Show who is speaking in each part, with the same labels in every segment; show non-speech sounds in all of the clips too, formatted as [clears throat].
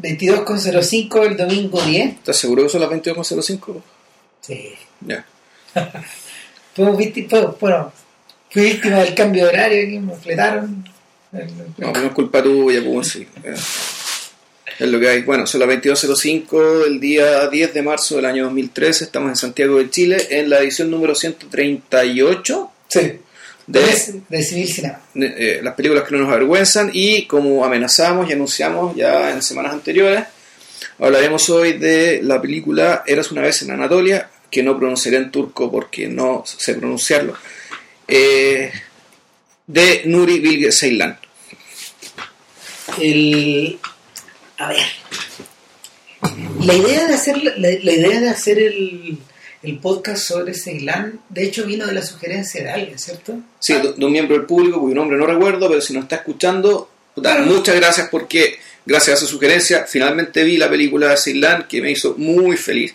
Speaker 1: 22,05 el domingo 10.
Speaker 2: ¿Estás seguro que son las 22,05?
Speaker 1: Sí.
Speaker 2: Ya. [laughs]
Speaker 1: Fue- bueno, fui víctima del cambio de horario que me fletaron.
Speaker 2: No, no es culpa tuya, pues sí. Es lo que hay. Bueno, son las 22.05 del día 10 de marzo del año 2013. Estamos en Santiago de Chile en la edición número 138
Speaker 1: Sí.
Speaker 2: De
Speaker 1: De, Civil Cinema.
Speaker 2: eh, las películas que no nos avergüenzan y como amenazamos y anunciamos ya en semanas anteriores, hablaremos hoy de la película Eras una vez en Anatolia, que no pronunciaré en turco porque no sé pronunciarlo, eh, de Nuri Bilge Ceylan.
Speaker 1: El, a ver. La idea de hacer, la, la idea de hacer el, el podcast sobre Ceilán, de hecho, vino de la sugerencia de alguien, ¿cierto?
Speaker 2: Sí, de de un miembro del público cuyo nombre no recuerdo, pero si nos está escuchando,
Speaker 1: Claro.
Speaker 2: muchas gracias porque gracias a su sugerencia finalmente vi la película de Ceylan que me hizo muy feliz.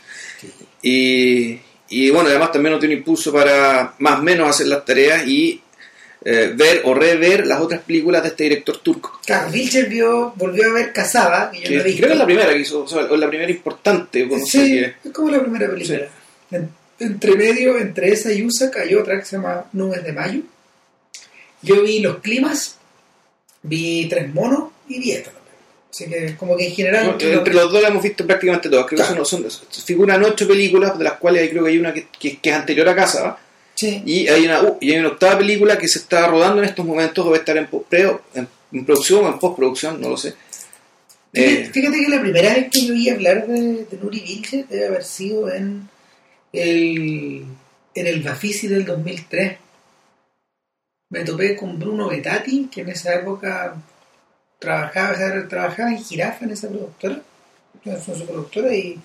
Speaker 2: Y, y bueno, además también nos dio un impulso para más o menos hacer las tareas y eh, ver o rever las otras películas de este director turco.
Speaker 1: Claro, Vilcher vio, volvió a ver Casaba, que yo no he visto.
Speaker 2: creo que es la primera que hizo, o sea, o la primera importante. no sé
Speaker 1: Sí, es como la primera película. En- entre medio, entre esa y USA, hay otra que se llama Nubes de Mayo. Yo vi los climas, vi Tres Monos y vi esta. Así que, como que en general.
Speaker 2: No, entre los dos la hemos visto prácticamente todas. Creo
Speaker 1: Claro.
Speaker 2: que son, son- figuran ocho películas, de las cuales creo que hay una que, que- que es anterior a Casa. ¿va?
Speaker 1: Sí.
Speaker 2: Y hay, una, uh, y hay una octava película que se está rodando en estos momentos, o va a estar en, pre- en, en producción o en postproducción, no lo sé.
Speaker 1: Fíjate,
Speaker 2: Eh,
Speaker 1: fíjate que la primera vez que yo oí hablar de, de Nuri Bilge debe haber sido en el, en el Bafisi del 2003. Me topé con Bruno Betati, que en esa época trabajaba, o sea, trabajaba en Jirafa, en esa productora, fue su productora, y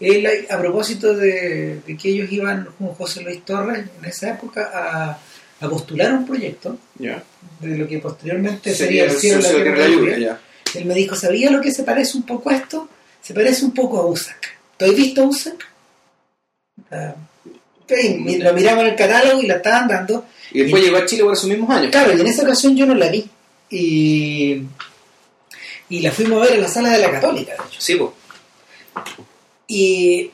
Speaker 1: él, a propósito de, de que ellos iban con José Luis Torres en esa época a, a postular un proyecto, de lo que posteriormente
Speaker 2: Sería el
Speaker 1: el cielo,
Speaker 2: Cielo,
Speaker 1: la
Speaker 2: la lluvia.
Speaker 1: Él me dijo, ¿sabía lo que se parece un poco a esto? Se parece un poco a Usac. ¿Tú has visto Usac? Ah, sí, mi- lo miraba en el catálogo y la estaban dando.
Speaker 2: Y después llegó a Chile por esos mismos años.
Speaker 1: Claro, y en esa ocasión yo no la vi. Y, y la fuimos a ver en la sala de la Católica, de hecho.
Speaker 2: Sí, pues.
Speaker 1: Y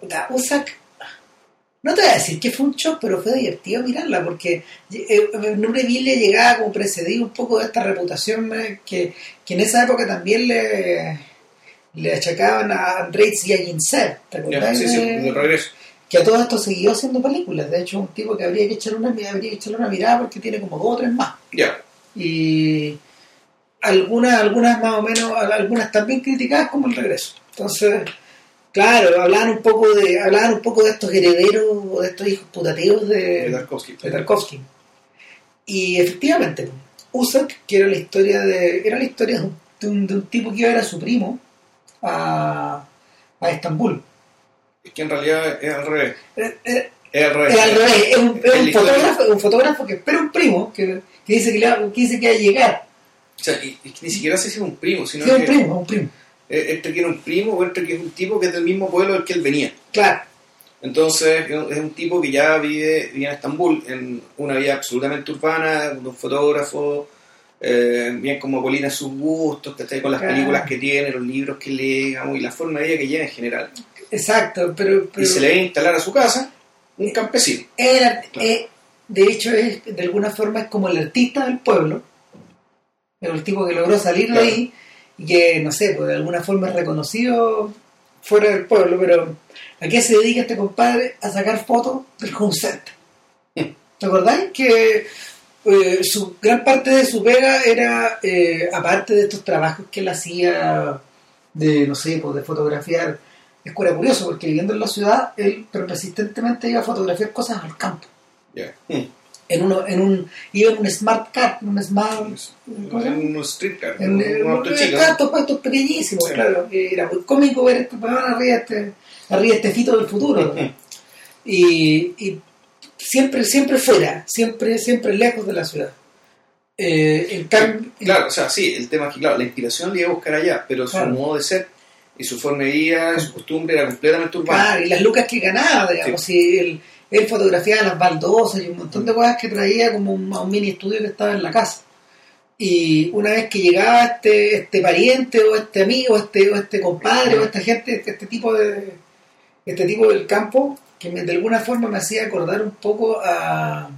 Speaker 1: puta, Usac, no te voy a decir que fue un shock, pero fue divertido mirarla, porque eh, el nombre Ville llegaba como precedido un poco de esta reputación eh, que, que en esa época también le, le achacaban a Andrei Ziyagintsev, ¿te acordás?
Speaker 2: sí, sí,
Speaker 1: de
Speaker 2: regreso.
Speaker 1: Que a todo esto siguió haciendo películas, de hecho un tipo que habría que echarle una, habría que echarle una mirada porque tiene como dos o tres más
Speaker 2: Ya.
Speaker 1: y algunas, algunas más o menos, algunas también criticadas como el regreso. Entonces, claro, hablaban un poco de, hablaban un poco de estos herederos o de estos hijos putativos
Speaker 2: De
Speaker 1: de,
Speaker 2: Tarkovsky.
Speaker 1: de Tarkovsky. Y efectivamente, Usak, que era la historia de, era la historia de un, de un- de un tipo que iba a ver a su primo a, a Estambul.
Speaker 2: Es que en realidad es al revés.
Speaker 1: Era- era-
Speaker 2: Es al revés.
Speaker 1: es al revés, es un, es un fotógrafo, un fotógrafo que espera un primo que, que dice que, le va- que dice que va a llegar.
Speaker 2: O sea, y, que ni siquiera sé si es un primo, sino
Speaker 1: Sí, es un
Speaker 2: que
Speaker 1: primo, un primo.
Speaker 2: eh, entre que era un primo o entre que es un tipo que es del mismo pueblo del que él venía.
Speaker 1: Claro.
Speaker 2: Entonces, es un tipo que ya vive, vive en Estambul, en una vida absolutamente urbana, un fotógrafo, eh, bien como colina sus gustos, con las
Speaker 1: Claro.
Speaker 2: películas que tiene, los libros que lee, digamos, y la forma de vida que lleva en general.
Speaker 1: Exacto, pero, pero
Speaker 2: Y se le va a instalar a su casa un campesino.
Speaker 1: era-
Speaker 2: Claro.
Speaker 1: eh, de hecho es, de alguna forma es como el artista del pueblo, el tipo que logró salir de ahí y que, no sé, pues de alguna forma es reconocido fuera del pueblo, pero ¿a qué se dedica este compadre? A sacar fotos del home center. ¿Te acordáis? Que eh, su, gran parte de su pega era, eh, aparte de estos trabajos que él hacía de, no sé, pues de fotografiar, es curioso, porque viviendo en la ciudad, él pero persistentemente iba a fotografiar cosas al campo.
Speaker 2: Ya. Mm.
Speaker 1: En uno, en un, iba en un smart car, en un smart...
Speaker 2: En un street car,
Speaker 1: En,
Speaker 2: un, auto chico.
Speaker 1: estos puestos pequeñísimos,
Speaker 2: Sí.
Speaker 1: claro. Era muy cómico ver este weón arriba este, arriba este fito del futuro. y, y siempre, siempre fuera, siempre, siempre lejos de la ciudad. Eh, en
Speaker 2: Claro, o sea, sí, el tema es que, claro, la inspiración le iba a buscar allá, pero su modo de ser y su forma de vida, su costumbre era completamente urbana.
Speaker 1: Claro, y las lucas que ganaba, digamos, si él, él fotografiaba las baldosas y un montón de cosas que traía como un, a un mini estudio que estaba en la casa. Y una vez que llegaba este, este pariente o este amigo, este, o este compadre o esta gente, este, este tipo de este tipo del campo, que me- de alguna forma me hacía acordar un poco a,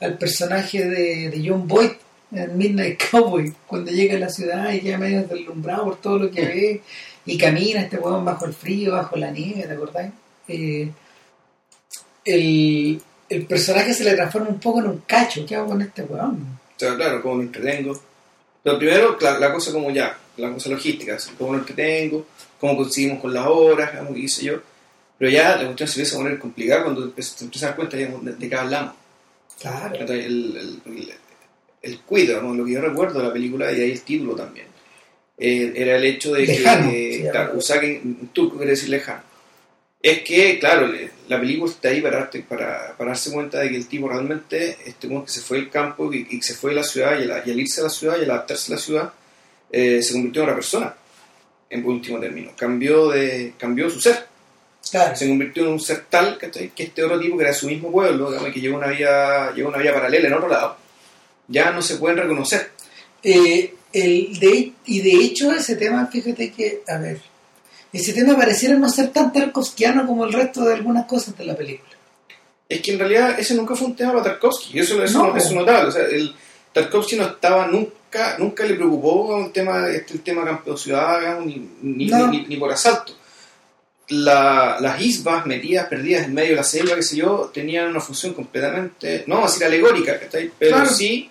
Speaker 1: al personaje de, de John Boyd en Midnight [laughs] Cowboy, cuando llega a la ciudad y queda medio deslumbrado por todo lo que ve y camina este huevón bajo el frío, bajo la nieve, ¿te acordás? Eh, el, el personaje se le transforma un poco en un cacho, ¿qué hago con este huevón?
Speaker 2: O sea, claro, cómo me entretengo. Pero primero, la, la cosa como ya, la cosa logística, cómo lo entretengo, cómo conseguimos con las horas, qué sé yo. Pero ya la cuestión se empieza a poner complicada cuando te empiezas a dar cuenta ya de, de qué hablamos.
Speaker 1: Claro.
Speaker 2: El, el, el, el cuido, ¿no? lo que yo recuerdo de la película, y ahí el título también, eh, era el hecho de
Speaker 1: Lejano,
Speaker 2: que,
Speaker 1: se llama.
Speaker 2: claro, Usagi en turco quiere decir lejano. Es que, claro, le- la película está ahí para, para, para darse cuenta de que el tipo realmente, este que se fue del campo y, y se fue de la ciudad, y, al- y al irse a la ciudad y al adaptarse a la ciudad, eh, se convirtió en otra persona, en último término. Cambió, de, cambió su ser
Speaker 1: Claro.
Speaker 2: se convirtió en un ser tal ¿cachai? que este otro tipo que era su mismo pueblo, digamos, que lleva una vida, lleva una vida paralela en otro lado, ya no se pueden reconocer.
Speaker 1: Eh, el de, y de hecho ese tema, fíjate que, a ver, ese tema pareciera no ser tan tarkovskiano como el resto de algunas cosas de la película.
Speaker 2: Es que en realidad ese nunca fue un tema para Tarkovsky, y eso, eso
Speaker 1: No.
Speaker 2: es notable. O sea, el, Tarkovsky no estaba nunca, nunca le preocupó un tema, este, el tema campo ciudad, digamos, ni, ni,
Speaker 1: No.
Speaker 2: ni- ni por asalto. La- las isbas metidas, perdidas en medio de la selva, qué sé yo, tenían una función completamente, no vamos a decir alegórica, ¿cachai? pero
Speaker 1: Claro.
Speaker 2: sí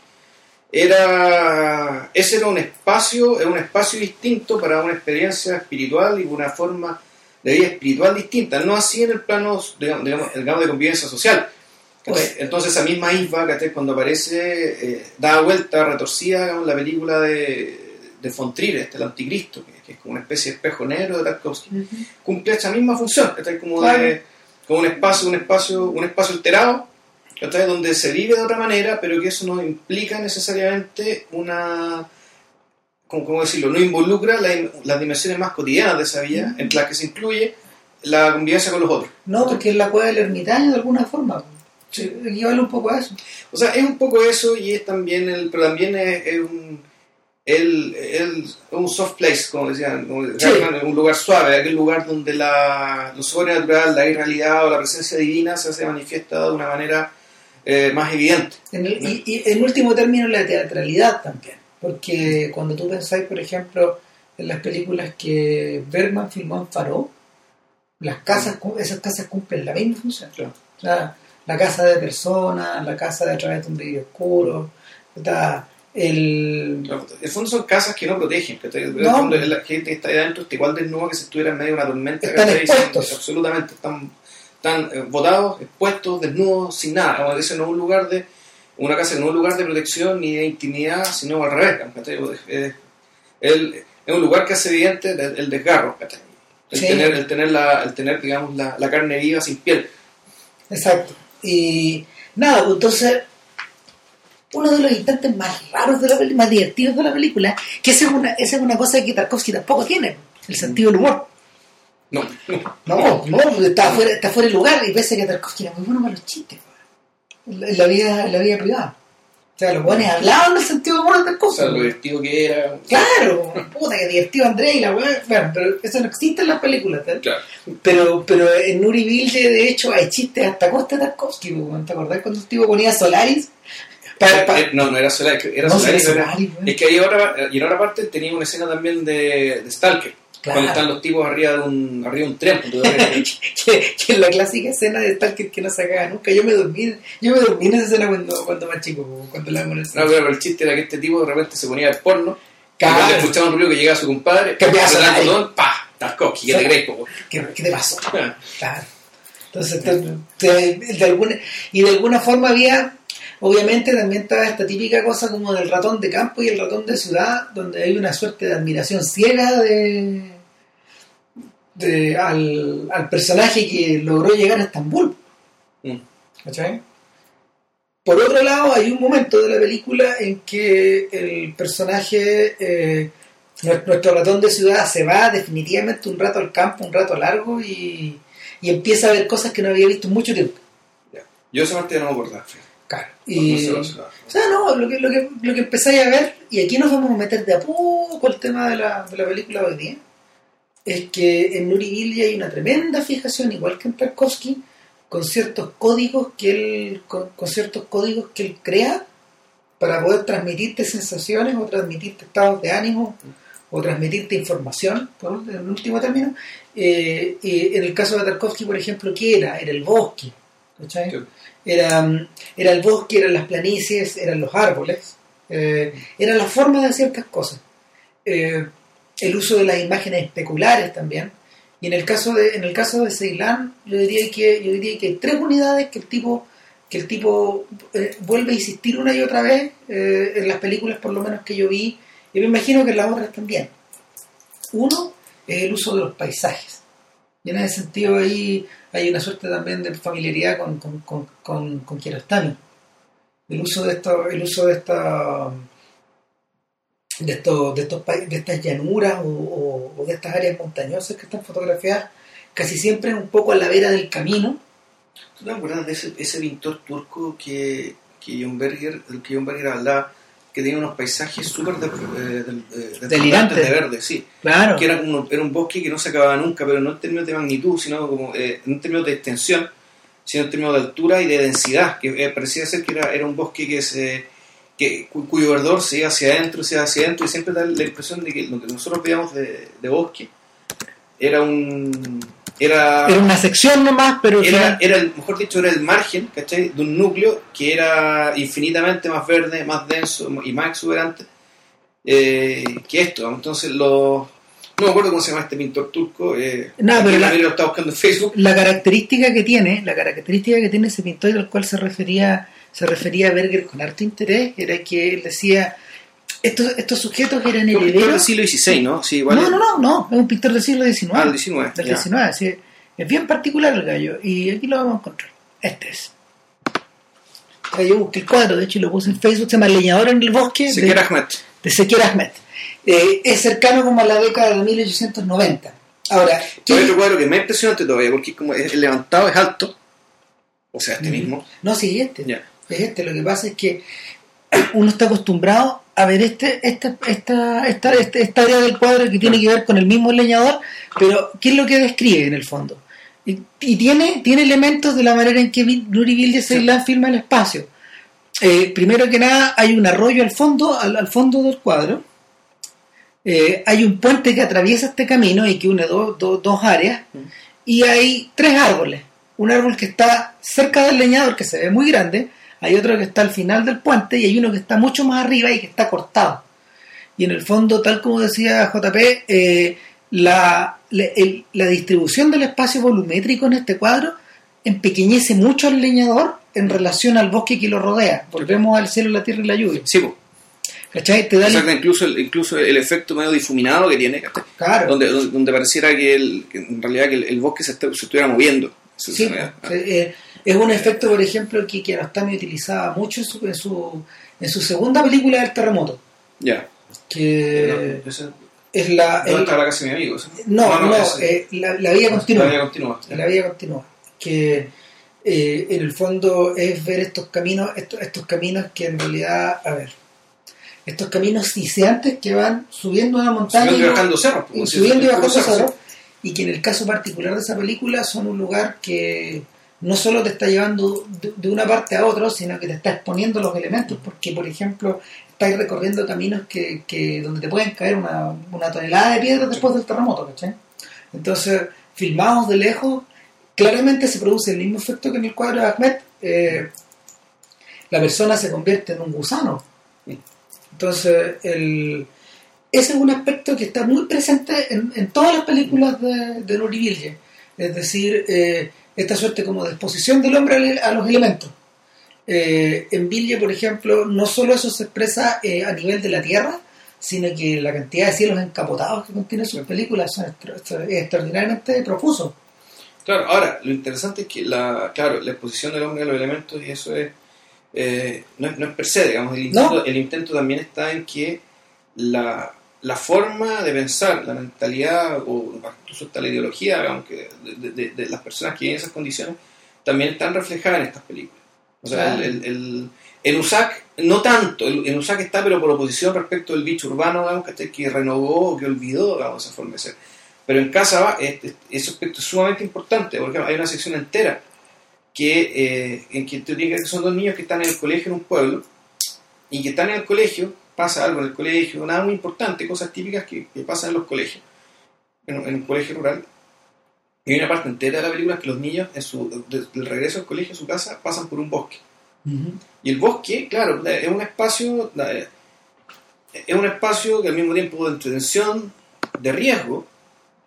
Speaker 2: era ese era un espacio, era un espacio distinto para una experiencia espiritual y una forma de vida espiritual distinta, no así en el plano, digamos, digamos, el grado de convivencia social.
Speaker 1: Pues-
Speaker 2: Entonces esa misma isba, ¿cachai? cuando aparece, eh, da vuelta, retorcida, digamos, la película de, de von Trier, este, el anticristo, que, que es como una especie de espejo negro de Tarkovsky, cumple esa misma función, ¿cachai? Como,
Speaker 1: Claro.
Speaker 2: de, como un espacio, un espacio, un espacio alterado, ¿cachai? donde se vive de otra manera, pero que eso no implica necesariamente una ¿cómo, cómo decirlo? no involucra la- las dimensiones más cotidianas de esa vida, en las que se incluye la convivencia con los otros.
Speaker 1: No, porque es la cueva del ermitaño de alguna forma. Sí, equivale un poco a eso.
Speaker 2: O sea, es un poco eso y es también el, pero también es, es un el, el- un soft place, como decían, como
Speaker 1: Sí.
Speaker 2: un lugar suave, aquel lugar donde la, lo sobrenatural, la irrealidad o la presencia divina se hace manifiesta de una manera eh, más evidente.
Speaker 1: En el- y, y en último término la teatralidad también. Porque cuando tú pensáis, por ejemplo, en las películas que Bergman filmó en Faro, las casas, cu- esas casas cumplen la misma función.
Speaker 2: Claro.
Speaker 1: O sea, la casa de personas, la casa de a través de un vidrio oscuro, está el...
Speaker 2: El fondo son casas que no protegen, que el
Speaker 1: No.
Speaker 2: fondo la gente que está ahí adentro está igual desnuda que si estuviera en medio de una tormenta.
Speaker 1: Están expuestos.
Speaker 2: Son- Absolutamente, están, están eh, botados, expuestos, desnudos, sin nada. Como ese no es un lugar de, una casa no es un lugar de protección ni de intimidad, sino al revés. Es, el- es un lugar que hace evidente el, el desgarro, el,
Speaker 1: Sí.
Speaker 2: tener, el tener, la, el tener digamos, la, la carne viva sin piel.
Speaker 1: Exacto. Y nada, pues, entonces, uno de los instantes más raros de la película, más divertidos de la película, que esa es una, esa es una cosa que Tarkovsky tampoco tiene, el sentido del humor.
Speaker 2: No,
Speaker 1: No, no, está fuera, está fuera de lugar y pese que Tarkovsky era muy bueno para los chistes, en la, en la vida, en la vida privada. O sea, los buenos hablaban del sentido del humor de
Speaker 2: o
Speaker 1: Tarkovsky.
Speaker 2: sea, lo divertido que era.
Speaker 1: Claro, puta que divertido André y la weá. Bueno, pero eso no existe en las películas, ¿eh?
Speaker 2: Claro.
Speaker 1: Pero, pero en Nuri Bilge, de hecho, hay chistes hasta costa de Tarkovsky. ¿te acordás cuando el tipo ponía Solaris? Pa- pa-
Speaker 2: Eh, No, no era Solaris, era
Speaker 1: No,
Speaker 2: era-
Speaker 1: weón.
Speaker 2: Es que hay otra, y en otra parte tenía una escena también de, de Stalker,
Speaker 1: Claro.
Speaker 2: cuando están los tipos arriba de un, arriba de un tren. pues, [laughs]
Speaker 1: que, que es la clásica escena de Stalker que no se acaba nunca. Yo me dormí, yo me dormí en esa escena cuando, cuando más chico, cuando la
Speaker 2: No, pero el chiste era que este tipo de repente se ponía el porno, y
Speaker 1: Claro.
Speaker 2: cuando escuchaba un ruido que llegaba su compadre,
Speaker 1: ¿Qué pedazo
Speaker 2: apretaba el botón, ¡pa! Tarkovsky, ¿qué te crees, po?
Speaker 1: ¿Qué, qué te pasó? [laughs] Claro. Entonces, te- te- de alguna, y de alguna forma había, obviamente también estaba esta típica cosa como del ratón de campo y el ratón de ciudad, donde hay una suerte de admiración ciega de, de al, al personaje que logró llegar a Estambul.
Speaker 2: Mm.
Speaker 1: ¿Cachai? Por otro lado, hay un momento de la película en que el personaje, eh, nuestro ratón de ciudad, se va definitivamente un rato al campo, un rato largo y, y empieza a ver cosas que no había visto en mucho tiempo.
Speaker 2: Ya. Yo esa parte no me acordaba. fíjate.
Speaker 1: Claro. Y, o sea, no, lo que, lo, que, lo que empezáis a ver, y aquí nos vamos a meter de a poco al tema de la, de la película hoy día, es que en Nuri hay una tremenda fijación, igual que en Tarkovsky, con ciertos códigos que él, con, con ciertos códigos que él crea para poder transmitirte sensaciones o transmitirte estados de ánimo o transmitirte información, por en último término. Eh, en el caso de Tarkovsky, por ejemplo, ¿qué era? Era el bosque. ¿cachai?
Speaker 2: Sí.
Speaker 1: Era, mm, era el bosque, eran las planicies, eran los árboles, eh, era la forma de ciertas cosas. Eh, el uso de las imágenes especulares también. Y en el caso de, en el caso de Ceilán, yo diría que, yo diría que hay tres unidades que el tipo, que el tipo eh, vuelve a insistir una y otra vez, eh, en las películas por lo menos que yo vi, y me imagino que en las otras también. Uno es el uso de los paisajes. Y en ese sentido ahí hay una suerte también de familiaridad con, con, con, con, con Kiarostami. El uso de esto, el uso de esta de estos, de estos de estas llanuras o, o- o de estas áreas montañosas que están fotografiadas casi siempre un poco a la vera del camino.
Speaker 2: ¿Tú te acuerdas de ese, ese pintor turco que, que John Berger, del que John Berger hablaba, que tenía unos paisajes súper de, eh, de- de-
Speaker 1: Delirantes.
Speaker 2: de verde, sí?
Speaker 1: Claro.
Speaker 2: Que era, un bosque que no se acababa nunca, pero no en términos de magnitud, sino como eh, en términos de extensión, sino en términos de altura y de densidad, que eh, parecía ser que era, era un bosque que se que, cu- cuyo verdor se iba hacia adentro, se iba hacia adentro, y siempre da la impresión de que lo que nosotros veíamos de, de bosque era un... Era,
Speaker 1: Era una sección nomás, pero
Speaker 2: era,
Speaker 1: final-
Speaker 2: era el, mejor dicho, era el margen, ¿cachai? De un núcleo que era infinitamente más verde, más denso y más exuberante eh, que esto. Entonces, los... No me acuerdo cómo se llama este pintor turco. Eh,
Speaker 1: No, pero la-
Speaker 2: lo está buscando en Facebook.
Speaker 1: la característica que tiene, la característica que tiene ese pintor y al cual se refería, se refería a Berger con harto interés, era que él decía estos, estos sujetos eran
Speaker 2: Es un pintor del
Speaker 1: herederos.
Speaker 2: siglo XVI, ¿no? Sí, igual.
Speaker 1: No, no, no, no, es un pintor del siglo XIX.
Speaker 2: Ah, el XIX.
Speaker 1: del
Speaker 2: ya.
Speaker 1: XIX, sí. Es bien particular el gallo. Y aquí lo vamos a encontrar. Este es. Yo busqué el cuadro, de hecho, y lo puse en Facebook, se llama Leñador en el Bosque,
Speaker 2: Sequer
Speaker 1: de,
Speaker 2: Ahmed.
Speaker 1: de Sequer Ahmed. Eh, es cercano como a la década de 1890. Ahora, ¿qué-
Speaker 2: otro cuadro que más impresionante todavía, porque como es el levantado es alto. O sea, este
Speaker 1: Ujú.
Speaker 2: mismo.
Speaker 1: No, sí, este. Es este. Lo que pasa es que uno está acostumbrado a ver este, esta, esta, esta, este- esta área del cuadro que tiene que ver con el mismo leñador, pero ¿qué es lo que describe en el fondo? Y, y tiene, tiene elementos de la manera en que Nuri Bilge Ceylan filma el espacio. Eh, primero que nada, hay un arroyo al fondo, al, al fondo del cuadro. Eh, hay un puente que atraviesa este camino y que une do- do- dos áreas. Y hay tres árboles. Un árbol que está cerca del leñador, que se ve muy grande. Hay otro que está al final del puente y hay uno que está mucho más arriba y que está cortado. Y en el fondo, tal como decía JP, eh, la, la- el- la distribución del espacio volumétrico en este cuadro empequeñece mucho al leñador en relación al bosque que lo rodea. Volvemos al cielo, la tierra y la lluvia.
Speaker 2: Sí, pues.
Speaker 1: ¿Cachai? Te da
Speaker 2: O sea,
Speaker 1: la-
Speaker 2: que incluso, el, incluso el efecto medio difuminado que tiene.
Speaker 1: Claro.
Speaker 2: donde, donde, donde pareciera que, el, que en realidad que el, el bosque se, est- se estuviera moviendo.
Speaker 1: Sí,
Speaker 2: ah.
Speaker 1: eh, es un efecto, por ejemplo, que Kiarostami utilizaba mucho en su, en su, en su segunda película del terremoto,
Speaker 2: Ya.
Speaker 1: que
Speaker 2: No, ese-
Speaker 1: es la...
Speaker 2: ¿Dónde
Speaker 1: el-
Speaker 2: está la casa de mi amigo? Ese-
Speaker 1: no, no, eh, la, la vida continúa.
Speaker 2: La vida continúa.
Speaker 1: La vida continúa. Que eh, en el fondo es ver estos caminos, estos, estos caminos que en realidad, a ver, estos caminos siseantes que van subiendo una montaña
Speaker 2: Subiendo y bajando cerros. pues,
Speaker 1: subiendo y bajando
Speaker 2: cerros,
Speaker 1: y que en el caso particular de esa película son un lugar que no solo te está llevando de, una parte a otra, sino que te está exponiendo los elementos, porque por ejemplo estás recorriendo caminos que, que donde te pueden caer una, una tonelada de piedras después del terremoto, ¿cachai? Entonces, filmados de lejos, claramente se produce el mismo efecto que en el cuadro de Ahmed. eh, la persona se convierte en un gusano. Entonces, ese es un aspecto que está muy presente en, todas las películas de, de Nuri. Es decir, eh, esta suerte como de exposición del hombre a los elementos. Eh, en Bilge, por ejemplo, no solo eso se expresa eh, a nivel de la Tierra, sino que la cantidad de cielos encapotados que contiene sus películas son extra- extra- extraordinariamente profusos.
Speaker 2: Claro, ahora, lo interesante es que la, claro, la exposición del hombre a los elementos y eso es, eh, no, es no es per se, digamos, el intento,
Speaker 1: No.
Speaker 2: el intento también está en que la, la forma de pensar, la mentalidad o incluso hasta la ideología, digamos, que de, de- de las personas que viven en esas condiciones, también están reflejadas en estas películas. O sea, el, el, el- USAC, no tanto, el- en USAC está, pero por oposición respecto del bicho urbano, digamos, ¿cachai? que renovó o que olvidó, digamos, esa forma de ser. Pero en Casa va, es- es- ese aspecto es sumamente importante, porque hay una sección entera que, eh, en que que son dos niños que están en el colegio en un pueblo y que están en el colegio, pasa algo en el colegio, nada muy importante, cosas típicas que, que pasan en los colegios, en, en un colegio rural. Y hay una parte entera de la película que los niños, en su, de- del regreso al colegio a su casa, pasan por un bosque. Y el bosque, claro, es un espacio, eh, es un espacio que al mismo tiempo de entretención, de riesgo,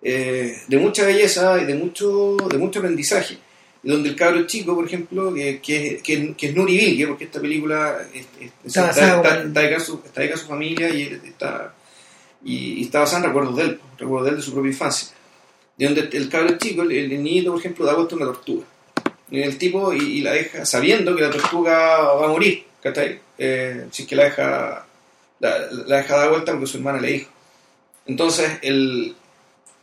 Speaker 2: eh, de mucha belleza y de mucho, de mucho aprendizaje. Donde el cabro chico, por ejemplo, que, que, que, que es Nuri Bilge, porque esta película es- es-
Speaker 1: Está
Speaker 2: está, a su, está su familia y está, y, y está basada en recuerdos de él, recuerdos de él de su propia infancia. De donde el cabro chico, el, el niñito, por ejemplo, da vuelta a una tortuga. Y el tipo y, y la deja sabiendo que la tortuga va a morir, ¿cachai? Eh, si es que la deja, la, la deja dar vuelta porque su hermana le dijo. Entonces, el,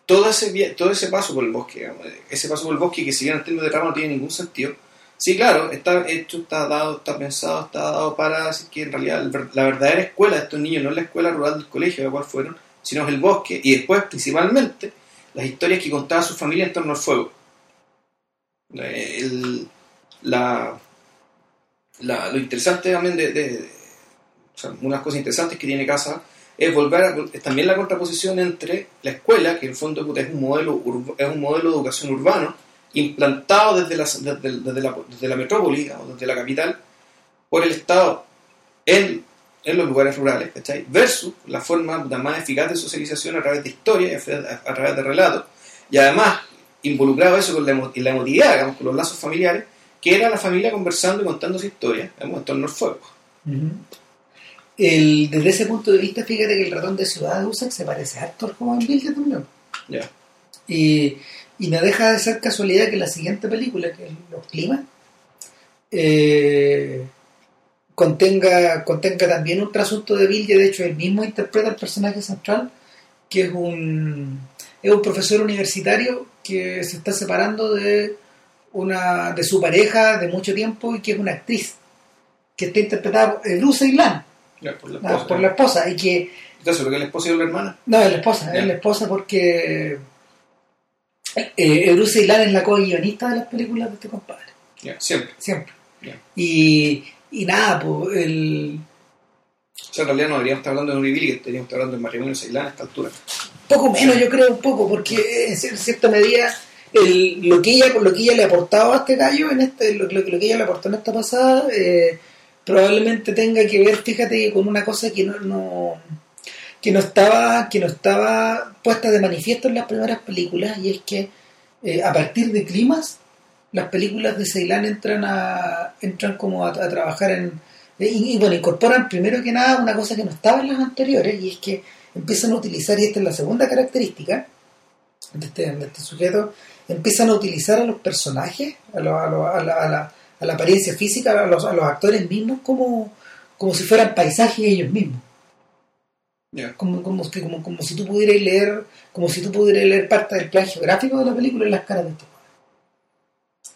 Speaker 2: todo, ese, todo ese paso por el bosque, ese paso por el bosque que si bien en términos de trama no tiene ningún sentido, sí, claro, está hecho, está dado, está pensado, está dado para así que en realidad el la verdadera escuela de estos niños no es la escuela rural del colegio a la cual fueron, sino es el bosque y después principalmente las historias que contaba su familia en torno al fuego. El- la, lo interesante también de, de- de- o sea, unas cosas interesantes que tiene Casa es volver a, es también la contraposición entre la escuela, que en el fondo es un modelo es un modelo de educación urbano implantado desde la, desde, desde la, desde la metrópoli, digamos, desde la capital, por el Estado en, en los lugares rurales, ¿cachai? Versus la forma más eficaz de socialización a través de historia a, a- través de relatos, y además involucrado eso con la, la emotividad, digamos, con los lazos familiares, que era la familia conversando y contando su historia, digamos, en torno al fuego.
Speaker 1: El- desde ese punto de vista, fíjate que el ratón de Ciudad de Usac se parece harto al joven Vilde también.
Speaker 2: Ya.
Speaker 1: Y, y no deja de ser casualidad que la siguiente película, que es Los Climas, eh, contenga, contenga también un trasunto de Vilde. De hecho, él mismo interpreta el personaje central, que es un, es un profesor universitario que se está separando de, una, de su pareja de mucho tiempo y que es una actriz, que está interpretada por Bruce Ceylan,
Speaker 2: Por la
Speaker 1: Ah,
Speaker 2: esposa.
Speaker 1: por la esposa, y que
Speaker 2: Entonces, ¿lo que la esposa y la hermana?
Speaker 1: no, es la esposa, es la esposa porque eh, Bruce Ceylan es la co-guionista de las películas de este compadre,
Speaker 2: siempre.
Speaker 1: siempre. Y, y nada, pues el
Speaker 2: O sea, en realidad no deberíamos estar hablando de un reveal, que deberíamos estar hablando de matrimonio Ceilán a esta altura.
Speaker 1: poco menos, yo creo un poco, porque en cier- cierta medida el, lo que ella lo que ella le aportaba a este gallo en este lo, lo- lo que ella le aportó en esta pasada eh, probablemente tenga que ver, fíjate, con una cosa que no, no que no estaba que no estaba puesta de manifiesto en las primeras películas y es que eh, a partir de climas las películas de Ceilán entran a entran como a, trabajar en eh, y, y, bueno incorporan primero que nada una cosa que no estaba en las anteriores y es que empiezan a utilizar y esta es la segunda característica de este, de este sujeto empiezan a utilizar a los personajes a, lo- a lo- a la, a la- a la apariencia física a los, a los actores mismos como como si fueran paisajes ellos mismos
Speaker 2: Ya.
Speaker 1: como, como, como, como si tú pudieras leer como si tú pudieras leer parte del plan geográfico de la película en las caras de estos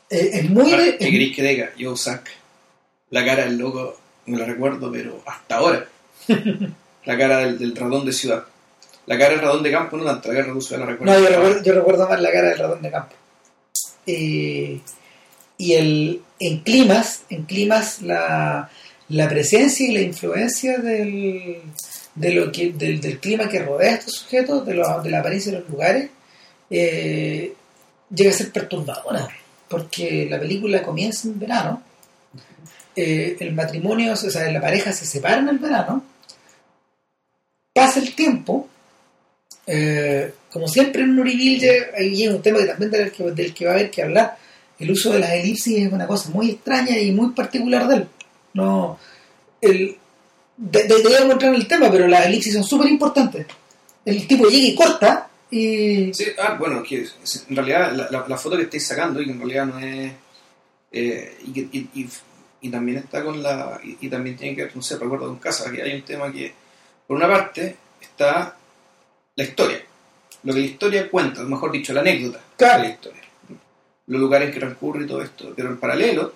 Speaker 1: eh, es muy de-
Speaker 2: ¿Qué queréis que diga? Yo, Zack, la cara del loco, me la recuerdo, pero hasta ahora. [laughs] la cara del, del ratón de ciudad. La cara del ratón de campo no tanto, la cara de ciudad la recuerdo.
Speaker 1: No, yo recuerdo, yo recuerdo más la cara del ratón de campo. Eh, y el, en climas, en climas la, la presencia y la influencia del, del, clima que rodea a estos sujetos, de, lo- de la apariencia de los lugares, eh, llega a ser perturbadora, porque la película comienza en verano, eh, el matrimonio, o sea, la pareja se separa en el verano, pasa el tiempo, eh, como siempre en Nuribilge, ahí es un tema que también del que, del que va a haber que hablar. El uso de las elipsis es una cosa muy extraña y muy particular de él. No, el, de, de, de entrar en el tema, pero las elipsis son súper importantes. El tipo llega y corta y...
Speaker 2: Sí, ah, bueno, que en realidad la, la- la foto que estáis sacando y que en realidad no es... eh, y, que- y, y- y también está con la... Y, también tiene que ver, no sé, recuerdo de un caso, que hay un tema que, por una parte, está la historia. Lo que la historia cuenta, mejor dicho, la anécdota
Speaker 1: Claro.
Speaker 2: de la historia. Los lugares que transcurre y todo esto. Pero en paralelo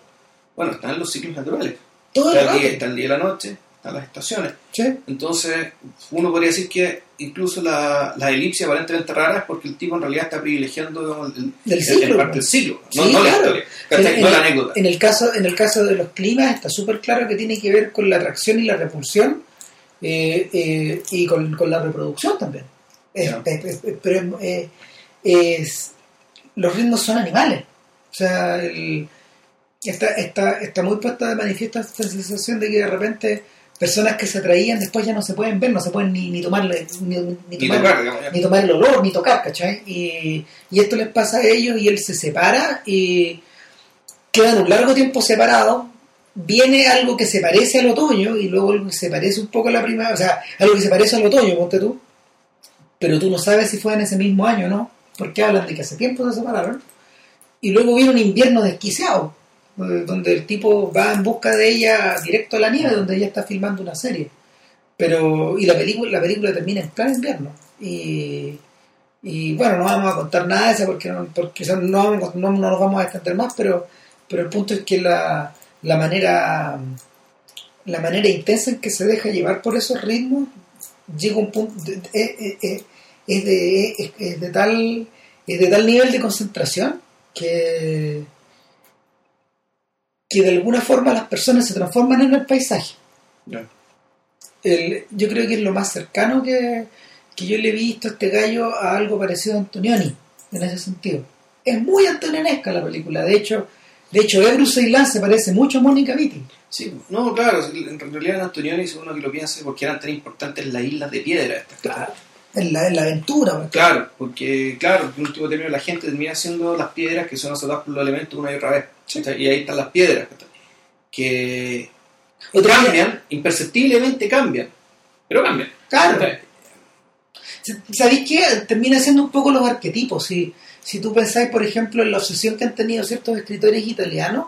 Speaker 2: Bueno, están los ciclos naturales.
Speaker 1: Todo el
Speaker 2: Está el, día, está el día y la noche, están las estaciones.
Speaker 1: Sí.
Speaker 2: Entonces, uno podría decir que incluso la, la aparentemente rara es porque el tipo en realidad está privilegiando el,
Speaker 1: Del
Speaker 2: el-
Speaker 1: ciclo,
Speaker 2: el parte
Speaker 1: ¿no?
Speaker 2: del ciclo, no,
Speaker 1: Sí,
Speaker 2: no la
Speaker 1: claro.
Speaker 2: historia, ¿cachai?
Speaker 1: En-
Speaker 2: no la anécdota.
Speaker 1: En el caso, en el caso de los climas está súper claro que tiene que ver con la atracción y la repulsión eh, eh, y con, con la reproducción también. Es-
Speaker 2: Ya.
Speaker 1: es- es- pero eh, es- los ritmos son animales. O sea, el- está, está, está muy puesta de manifiesto esta sensación de que de repente personas que se atraían después ya no se pueden ver, no se pueden ni, ni tomarle ni, tomar-
Speaker 2: tocar,
Speaker 1: ni tomar el olor, ni tocar, ¿cachai? Y, y esto les pasa a ellos y él se separa y quedan un largo tiempo separados. Viene algo que se parece al otoño y luego algo que se parece un poco a la primavera, o sea, algo que se parece al otoño, ponte tú. Pero tú no sabes si fue en ese mismo año o no, porque hablan de que hace tiempo se separaron. Y luego viene un invierno desquiciado, donde el tipo va en busca de ella directo a la nieve, donde ella está filmando una serie. Pero, y la película, la película termina en plan invierno. Y, y bueno, no vamos a contar nada de eso porque no, porque no, vamos- no, no nos vamos a extender más, pero, pero el punto es que la, la manera la manera intensa en que se deja llevar por esos ritmos llega un punto es, es- es de, es, es de tal es de tal nivel de concentración que que de alguna forma las personas se transforman en el paisaje el- yo creo que es lo más cercano que, que yo le he visto a este gallo a algo parecido a Antonioni, en ese sentido. Es muy antonionesca la película, de hecho, de hecho Ebru Ceilán se parece mucho a Mónica Vitti.
Speaker 2: Sí, no, claro, en realidad Antonioni, uno que lo piensa, porque eran tan importantes las islas de piedra estas.
Speaker 1: Claro. En la, en la aventura, pues.
Speaker 2: Claro, porque, claro, en último término la gente termina siendo las piedras que son azotadas por los elementos una y otra vez. Y ahí están las piedras, que
Speaker 1: Otra
Speaker 2: cambian, imperceptiblemente cambian, pero cambian.
Speaker 1: Claro. ¿Sabéis qué? Termina siendo un poco los arquetipos. Si, si tú pensáis, por ejemplo, en la obsesión que han tenido ciertos escritores italianos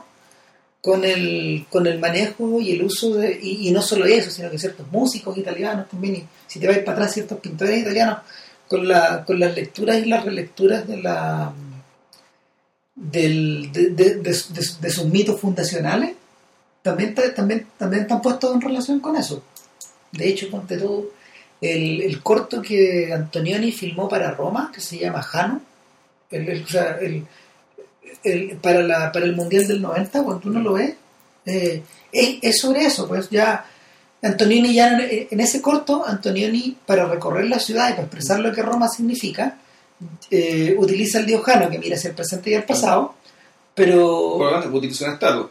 Speaker 1: con el, con el manejo y el uso de. Y, no solo eso, sino que ciertos músicos italianos también. Y si te vais para atrás, ciertos pintores italianos con, la, con las lecturas y las relecturas de la. Del, de, de- de- de- sus mitos fundacionales también, ta- también, también están puestos en relación con eso. De hecho, ponte tú, el, el corto que Antonioni filmó para Roma, que se llama Jano, el- o sea, el- el- para, la, para el Mundial del 90, cuando uno lo ve, eh, es, es sobre eso, pues ya Antonioni ya en, en ese corto, Antonioni para recorrer la ciudad y para expresar lo que Roma significa, eh, utiliza el dios Jano, que mira hacia el presente y el pasado, pero...
Speaker 2: Por lo tanto, utiliza una estatua.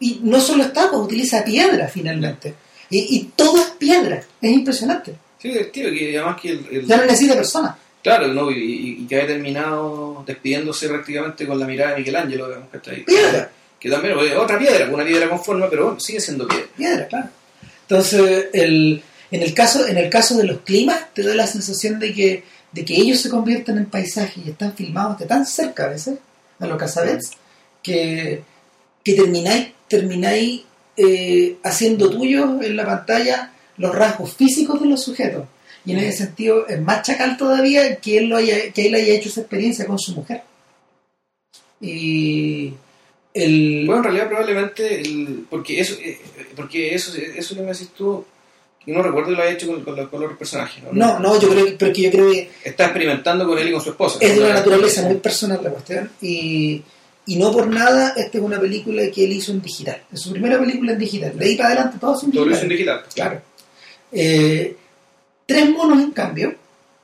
Speaker 1: Y no solo estatua, utiliza piedra finalmente. Y, y todo es piedra. Es impresionante.
Speaker 2: Sí, divertido, que además que el, el-
Speaker 1: Ya no necesita persona.
Speaker 2: Claro, ¿no? y, que haya terminado despidiéndose prácticamente con la mirada de Michelangelo, digamos, ¿cachai?
Speaker 1: Piedra.
Speaker 2: Que también es otra piedra, una piedra con forma, pero bueno, sigue siendo piedra.
Speaker 1: Piedra, claro. Entonces, el, en, el caso, en el caso de los climas, te da la sensación de que, de que ellos se convierten en paisajes y están filmados de tan cerca a veces, a los casabets, que, que termináis, termináis eh, haciendo tuyos en la pantalla los rasgos físicos de los sujetos. Y en ese sentido es más chacal todavía que él, lo haya, que él haya hecho esa experiencia con su mujer. Y el...
Speaker 2: Bueno, en realidad probablemente, el- porque eso eh, porque eso eso que me decís tú, no recuerdo que lo haya hecho con, con los, con los personajes. ¿no?
Speaker 1: no, no, yo creo que, pero que yo creo que
Speaker 2: Está experimentando con él y con su esposa.
Speaker 1: es de
Speaker 2: ¿no?
Speaker 1: una naturaleza muy personal la cuestión y, y no por nada esta es una película que él hizo en digital es su primera película en digital de ahí para adelante todos son
Speaker 2: Todo lo hizo en digital.
Speaker 1: claro Eh, tres monos en cambio